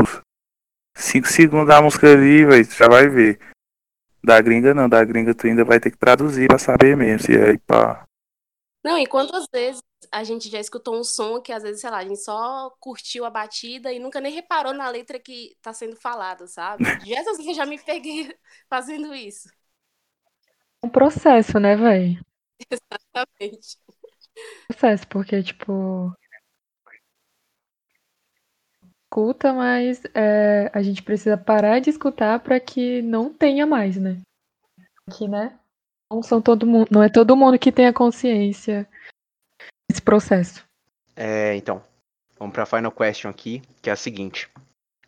S5: Cinco segundos da música ali, velho, já vai ver. Da gringa não, da gringa tu ainda vai ter que traduzir pra saber mesmo. Se aí pá.
S1: Não, e quantas vezes a gente já escutou um som que às vezes, sei lá, a gente só curtiu a batida e nunca nem reparou na letra que tá sendo falada, sabe? Jesus, que eu já me peguei fazendo isso.
S9: Um processo, né, velho?
S1: Exatamente.
S9: Processo, porque, tipo. Escuta, mas é, a gente precisa parar de escutar para que não tenha mais, né? Aqui, né? Não são todo mundo, não é todo mundo que tem a consciência desse processo.
S4: É, então, vamos para a final question aqui, que é a seguinte.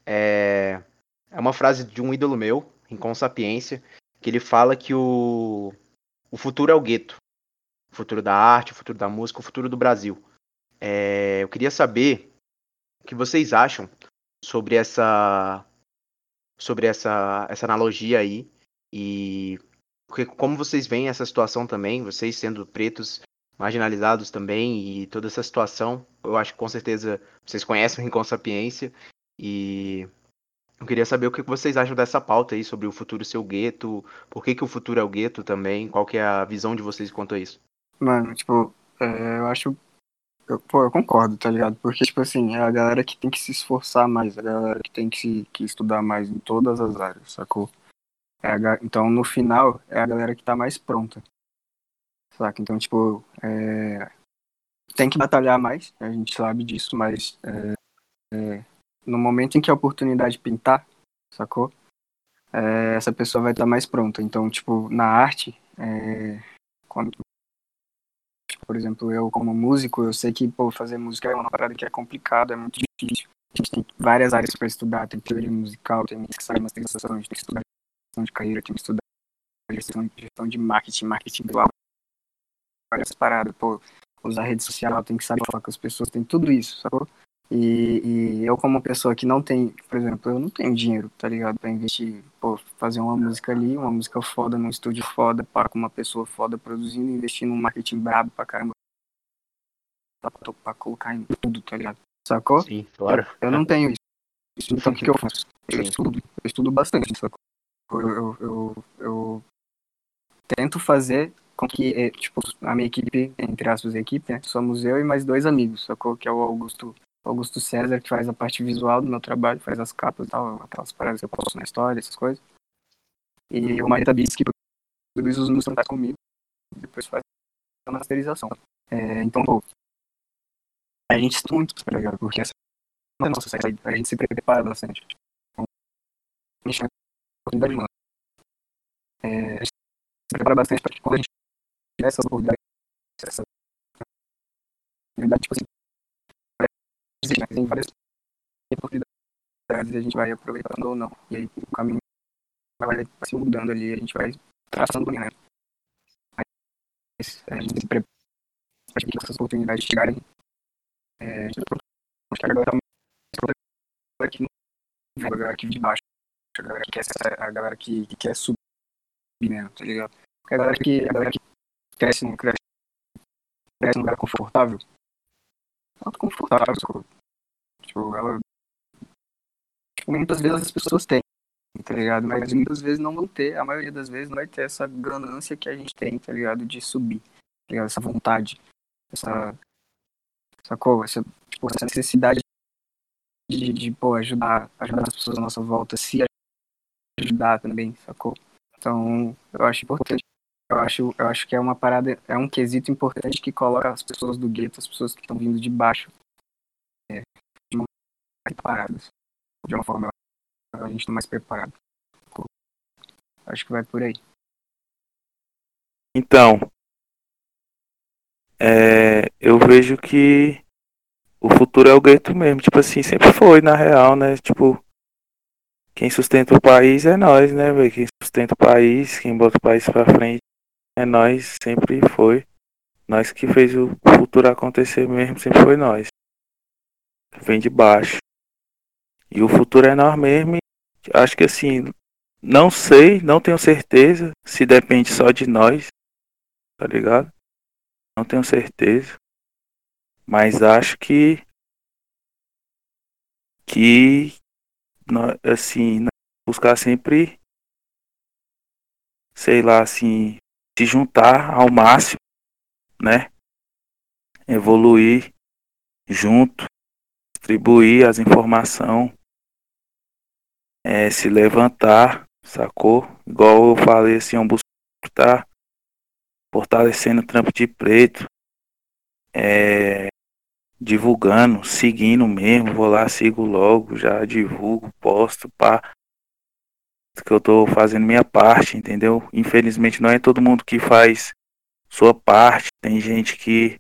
S4: É, é uma frase de um ídolo meu, Rincon Sapiência, que ele fala que o, o futuro é o gueto. O futuro da arte, o futuro da música, o futuro do Brasil. É, eu queria saber o que vocês acham sobre essa sobre essa, essa analogia aí e porque como vocês veem essa situação também, vocês sendo pretos marginalizados também e toda essa situação, eu acho que com certeza vocês conhecem o Rincon Sapiência e eu queria saber o que vocês acham dessa pauta aí sobre o futuro ser o gueto, por que, que o futuro é o gueto também, qual que é a visão de vocês quanto a isso?
S6: Mano, tipo, é, eu acho eu, pô, eu concordo, tá ligado? Porque, tipo assim, é a galera que tem que se esforçar mais, a galera que tem que, se, que estudar mais em todas as áreas, sacou? É a, então, no final, é a galera que tá mais pronta. Saca? Então, tipo, é, tem que batalhar mais, a gente sabe disso, mas é, é, no momento em que a oportunidade pintar, sacou? É, essa pessoa vai estar tá mais pronta. Então, tipo, na arte, é, quando, por exemplo, eu como músico, eu sei que pô, fazer música é uma parada que é complicada, é muito difícil. A gente tem várias áreas para estudar, tem teoria musical, tem mixagem, masterização, a gente tem que estudar gestão de carreira, tem que estudar gestão, gestão de marketing, marketing visual, várias paradas, pô, usar rede social, tem que saber falar com as pessoas, tem tudo isso, sacou? E, e, eu, como pessoa que não tem, por exemplo, eu não tenho dinheiro, tá ligado? Pra investir, pô, fazer uma música ali, uma música foda, num estúdio foda, para com uma pessoa foda produzindo, investir num marketing brabo pra caramba. Pra, pra colocar em tudo, tá ligado? Sacou?
S4: Sim, claro.
S6: Eu, eu não tenho isso. Então o que, que eu faço? Eu estudo, eu estudo bastante, sacou? Eu, eu, eu, eu tento fazer com que, eh, tipo, a minha equipe, entre aspas, equipe, né? Somos eu e mais dois amigos, sacou? Que é o Augusto Augusto César, que faz a parte visual do meu trabalho, faz as capas e tal, aquelas paradas que eu posto na história, essas coisas. E o Marita Bits, que produz os números tá comigo, depois faz a masterização. É, então, pô, a gente estuda muito, tá? Porque essa é nossa saída, a gente se prepara bastante. Então, a gente tem oportunidade, mano. É, a gente se prepara bastante para que quando a gente tiver essa oportunidade, essa oportunidade, tipo assim? Tem várias oportunidades e a gente vai aproveitando ou não. E aí o caminho vai, se mudando ali, a gente vai traçando né? Mas a gente se prepara para que essas oportunidades chegarem. É, acho que a galera tá mais aqui, no, a galera aqui de baixo. A galera que quer, a galera que, que quer subir mesmo, tá ligado? Porque a galera que, a galera que cresce, não cresce, cresce num lugar confortável, ela tá confortável, Tipo, ela. Tipo, muitas vezes as pessoas têm, tá ligado? Mas muitas vezes não vão ter, a maioria das vezes não vai ter essa ganância que a gente tem, tá ligado? De subir, tá ligado? Essa vontade, essa. Sacou? Essa, tipo, essa necessidade de, de pô, ajudar, ajudar as pessoas à nossa volta, se ajudar também, sacou? Então, eu acho importante eu acho, eu acho que é uma parada, é um quesito importante que coloca as pessoas do gueto, as pessoas que estão vindo de baixo, é, de uma preparadas. De uma forma, a gente está mais preparado. Acho que vai por aí.
S5: Então, é, eu vejo que o futuro é o gueto mesmo. Tipo assim, sempre foi, na real, né? Tipo, quem sustenta o país é nós, né? Quem sustenta o país, quem bota o país pra frente é nós, sempre foi. Nós que fez o futuro acontecer mesmo, sempre foi nós. Vem de baixo. E o futuro é nós mesmo. Acho que assim, não sei, não tenho certeza se depende só de nós. Tá ligado? Não tenho certeza. Mas acho que que assim, buscar sempre sei lá, assim, se juntar ao máximo, né? Evoluir junto, distribuir as informações, é, se levantar, sacou? Igual eu falei assim, eu busco tá fortalecendo o trampo de preto, é, divulgando, seguindo mesmo, vou lá, sigo logo, já divulgo, posto, pá. Que eu tô fazendo minha parte, entendeu? Infelizmente não é todo mundo que faz sua parte. Tem gente que.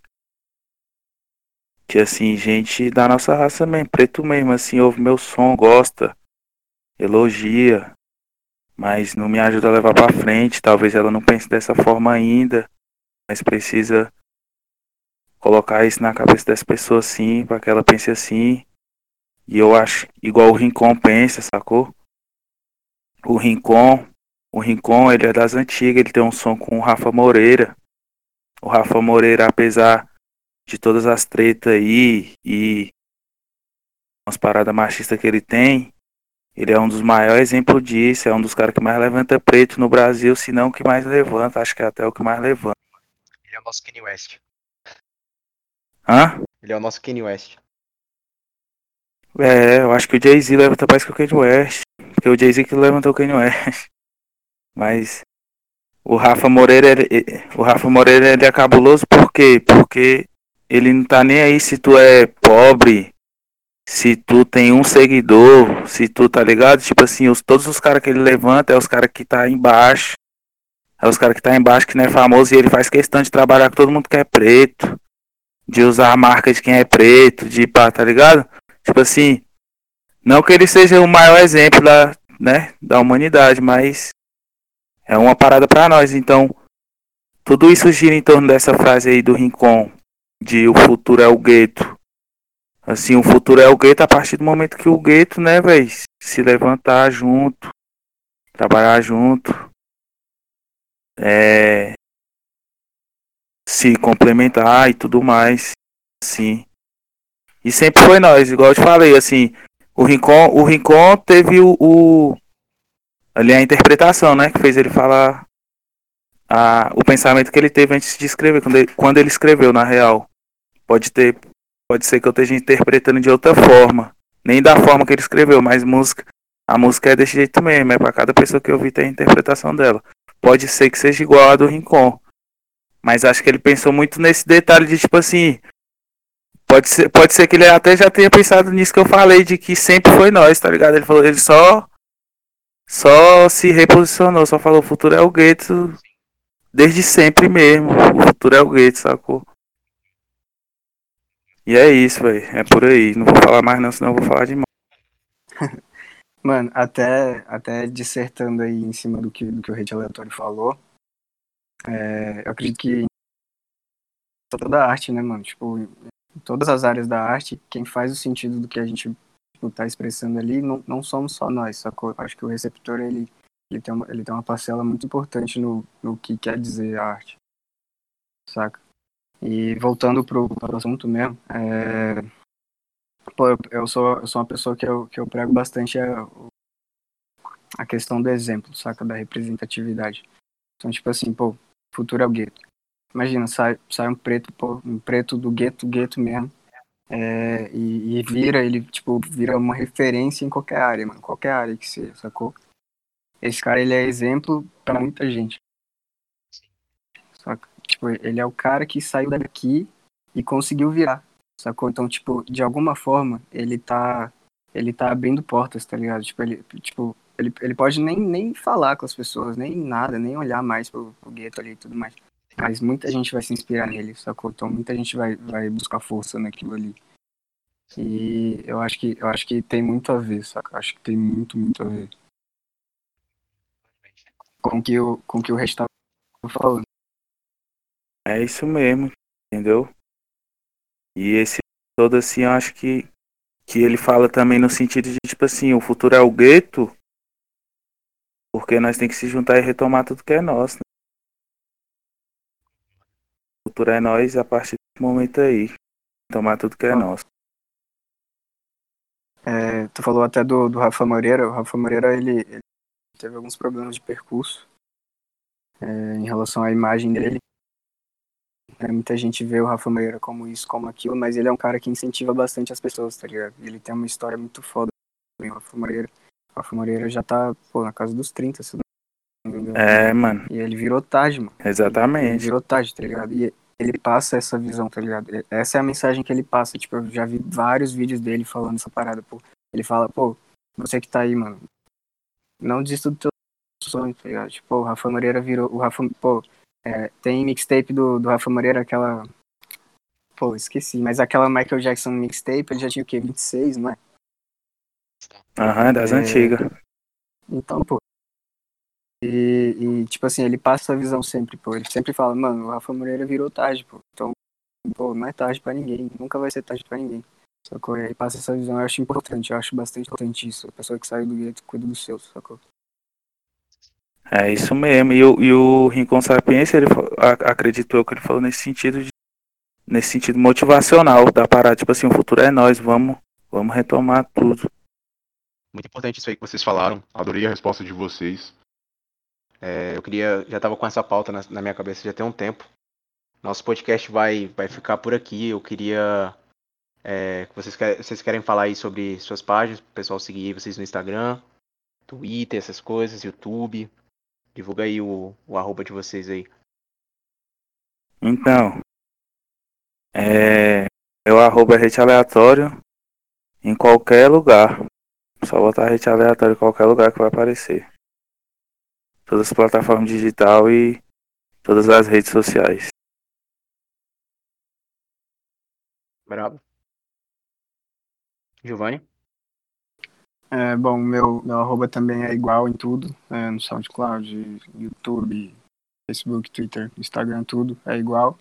S5: Que assim, gente da nossa raça mesmo, preto mesmo, assim, ouve meu som, gosta, elogia, mas não me ajuda a levar pra frente. Talvez ela não pense dessa forma ainda, mas precisa colocar isso na cabeça dessa pessoa assim, para que ela pense assim. E eu acho, igual o Rincon pensa, sacou? O Rincon, o Rincon, ele é das antigas, ele tem um som com o Rafa Moreira. O Rafa Moreira, apesar de todas as tretas aí e umas paradas machistas que ele tem, ele é um dos maiores exemplos disso, é um dos caras que mais levanta preto no Brasil, se não o que mais levanta, acho que é até o que mais levanta.
S4: Ele é o nosso Kanye West.
S5: Hã?
S4: Ele é o nosso Kanye West.
S5: É, eu acho que o Jay-Z levanta mais que o Kanye West. Porque o Jay-Z que levantou o Kanye West. Mas o Rafa Moreira, ele- o Rafa Moreira ele é cabuloso por quê? Porque ele não tá nem aí se tu é pobre, se tu tem um seguidor, se tu tá ligado? Tipo assim, os, todos os caras que ele levanta é os caras que tá embaixo. É os caras que tá embaixo que não é famoso e ele faz questão de trabalhar com todo mundo que é preto. De usar a marca de quem é preto, de pá, tá ligado? Tipo assim, não que ele seja o maior exemplo da, né, da humanidade, mas é uma parada pra nós. Então, tudo isso gira em torno dessa frase aí do Rincon, de o futuro é o gueto. Assim, o futuro é o gueto a partir do momento que o gueto, né, velho, se levantar junto, trabalhar junto, é, se complementar e tudo mais, sim. E sempre foi nós, igual eu te falei, assim, o Rincon, o Rincon teve o, o- ali a interpretação, né, que fez ele falar a, o pensamento que ele teve antes de escrever, quando ele, quando ele escreveu, na real. Pode ter, pode ser que eu esteja interpretando de outra forma, nem da forma que ele escreveu, mas música, a música é desse jeito mesmo, é para cada pessoa que ouvir tem a interpretação dela. Pode ser que seja igual a do Rincon, mas acho que ele pensou muito nesse detalhe de tipo assim, Pode ser, pode ser que ele até já tenha pensado nisso que eu falei, de que sempre foi nós, tá ligado? Ele falou, ele só só se reposicionou, só falou, o futuro é o gueto desde sempre mesmo. O futuro é o gueto, sacou? E é isso, velho. É por aí. Não vou falar mais não, senão eu vou falar demais.
S6: Mano, até, até dissertando aí em cima do que, do que o rede aleatório falou, é, eu acredito que toda a arte, né, mano? Tipo, em todas as áreas da arte, quem faz o sentido do que a gente tipo, tá expressando ali não, não somos só nós, sacou? Eu Acho que o receptor, ele, ele, tem, uma, ele tem uma parcela muito importante no, no que quer dizer a arte, saca? E voltando pro, pro assunto mesmo, é, pô, eu, sou, eu sou uma pessoa que eu, que eu prego bastante a, a questão do exemplo, saca? Da representatividade. Então, tipo assim, pô, futuro é o gueto. Imagina, sai, sai um preto, pô, um preto do gueto, gueto mesmo, é, e, e vira, ele, tipo, vira uma referência em qualquer área, mano, qualquer área que seja, sacou? Esse cara, ele é exemplo pra muita gente. Saca? Tipo, ele é o cara que saiu daqui e conseguiu virar, sacou? Então, tipo, de alguma forma, ele tá, ele tá abrindo portas, tá ligado? Tipo, ele, tipo, ele, ele pode nem, nem falar com as pessoas, nem nada, nem olhar mais pro, pro gueto ali e tudo mais. Mas muita gente vai se inspirar nele, sacou? Então muita gente vai, vai buscar força naquilo ali. E eu acho que eu acho que tem muito a ver, saca? Acho que tem muito, muito a ver. Com que o, com que o resto tá falando.
S5: É isso mesmo, entendeu? E esse todo assim, eu acho que, que ele fala também no sentido de, tipo assim, o futuro é o gueto, porque nós tem que se juntar e retomar tudo que é nosso. Futuro é nós a partir desse momento aí. tomar tudo que é nosso.
S6: É, tu falou até do, do Rafa Moreira. O Rafa Moreira, ele, ele teve alguns problemas de percurso é, em relação à imagem dele. É, muita gente vê o Rafa Moreira como isso, como aquilo, mas ele é um cara que incentiva bastante as pessoas, tá ligado? Ele tem uma história muito foda. O Rafa Moreira, o Rafa Moreira já tá, pô, na casa dos 30, se não me engano.
S5: É, mano,
S6: E ele virou tarde, mano. Ele
S5: exatamente.
S6: virou tarde, tá ligado? E ele passa essa visão, tá ligado? Essa é a mensagem que ele passa. Tipo, eu já vi vários vídeos dele falando essa parada, pô. Ele fala, pô, você que tá aí, mano, não desista do teu sonho, tá ligado? Tipo, o Rafa Moreira virou. O Rafa, pô, é, tem mixtape do, do Rafa Moreira, aquela. Pô, esqueci, mas aquela Michael Jackson mixtape, ele já tinha o quê? 26, não é?
S5: Aham, das
S6: É.
S5: antigas.
S6: Então, pô. E, e, tipo assim, ele passa essa visão sempre, pô. Ele sempre fala, mano, o Rafa Moreira virou tarde, pô. Então, pô, não é tarde pra ninguém. Nunca vai ser tarde pra ninguém. Sacou? E aí passa essa visão, eu acho importante, eu acho bastante importante isso. A pessoa que sai do gueto cuida dos seus, sacou?
S5: É isso mesmo. E, o- e o Rincon Sapiência, ele a- acredito eu que ele falou nesse sentido de, nesse sentido motivacional da parada, tipo assim, o futuro é nós, vamos, vamos retomar tudo.
S4: Muito importante isso aí que vocês falaram. Adorei a resposta de vocês. É, eu queria. Já tava com essa pauta na, na minha cabeça já tem um tempo. Nosso podcast vai, vai ficar por aqui. Eu queria. é, vocês, vocês querem falar aí sobre suas páginas, pro pessoal seguir vocês no Instagram, Twitter, essas coisas, YouTube. Divulga aí o, o arroba de vocês aí.
S5: Então, é, meu arroba é rede aleatório em qualquer lugar. Só botar rede aleatório em qualquer lugar que vai aparecer. Todas as plataformas digital e todas as redes sociais.
S4: Bravo. Giovanni?
S6: É, bom, meu, meu arroba também é igual em tudo, é, no SoundCloud, YouTube, Facebook, Twitter, Instagram, tudo é igual,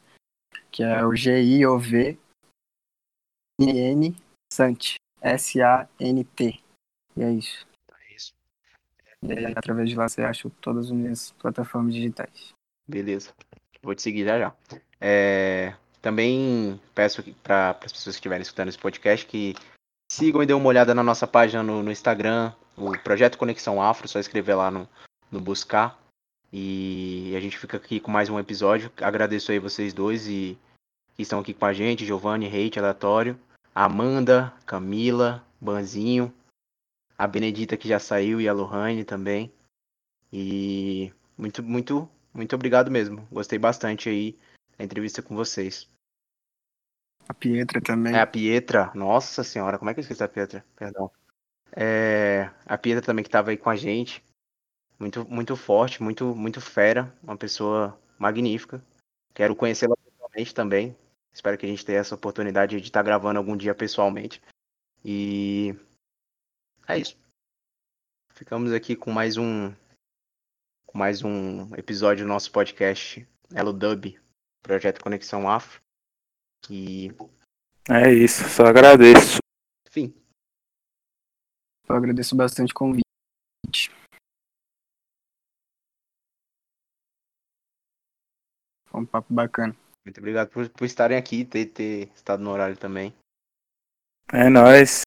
S6: que é o G-I-O-V N Sant, S-A-N-T, e é isso.
S4: É isso.
S6: E aí, através de lá você acha todas as minhas plataformas digitais.
S4: Beleza. Vou te seguir já já. É, também peço para as pessoas que estiverem escutando esse podcast que sigam e dêem uma olhada na nossa página no, no Instagram, o Projeto Conexão Afro, só escrever lá no, no buscar. E a gente fica aqui com mais um episódio. Agradeço aí vocês dois e que estão aqui com a gente, Giovanni, Reite, Aleatório, Amanda, Camila, Banzinho, a Benedita que já saiu e a Lohane também. E muito, muito, muito obrigado mesmo. Gostei bastante aí da entrevista com vocês.
S6: A Pietra também.
S4: É a Pietra, nossa senhora, como é que eu esqueci a Pietra? Perdão. É, a Pietra também que estava aí com a gente. Muito, muito forte, muito, muito fera, uma pessoa magnífica. Quero conhecê-la pessoalmente também. Espero que a gente tenha essa oportunidade de estar gravando algum dia pessoalmente. E é isso. Ficamos aqui com mais um com mais um episódio do nosso podcast Elo Dub, Projeto Conexão Afro. E,
S5: É isso, só agradeço.
S4: enfim,
S6: Eu agradeço bastante o convite. Foi um papo bacana.
S4: muito obrigado por, por estarem aqui, ter, ter estado no horário também.
S5: É nóis.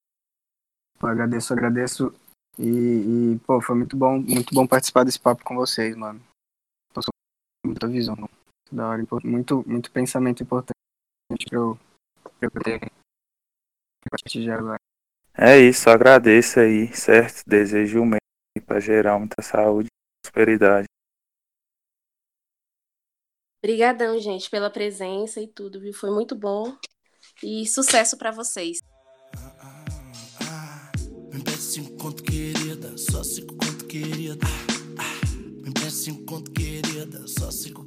S6: Eu agradeço, agradeço. E, e, pô, foi muito bom, muito bom participar desse papo com vocês, mano. Passou muita visão, muito da hora, muito, muito pensamento importante pra eu, pra eu ter a partir de agora.
S5: É isso, só agradeço aí, certo? Desejo o mesmo para gerar muita saúde e prosperidade.
S1: Obrigadão, gente, pela presença e tudo, viu? Foi muito bom. E sucesso pra vocês.
S10: Me empresta cinco conto, querida, só cinco conto, querida. Me empresta cinco conto, querida, só cinco.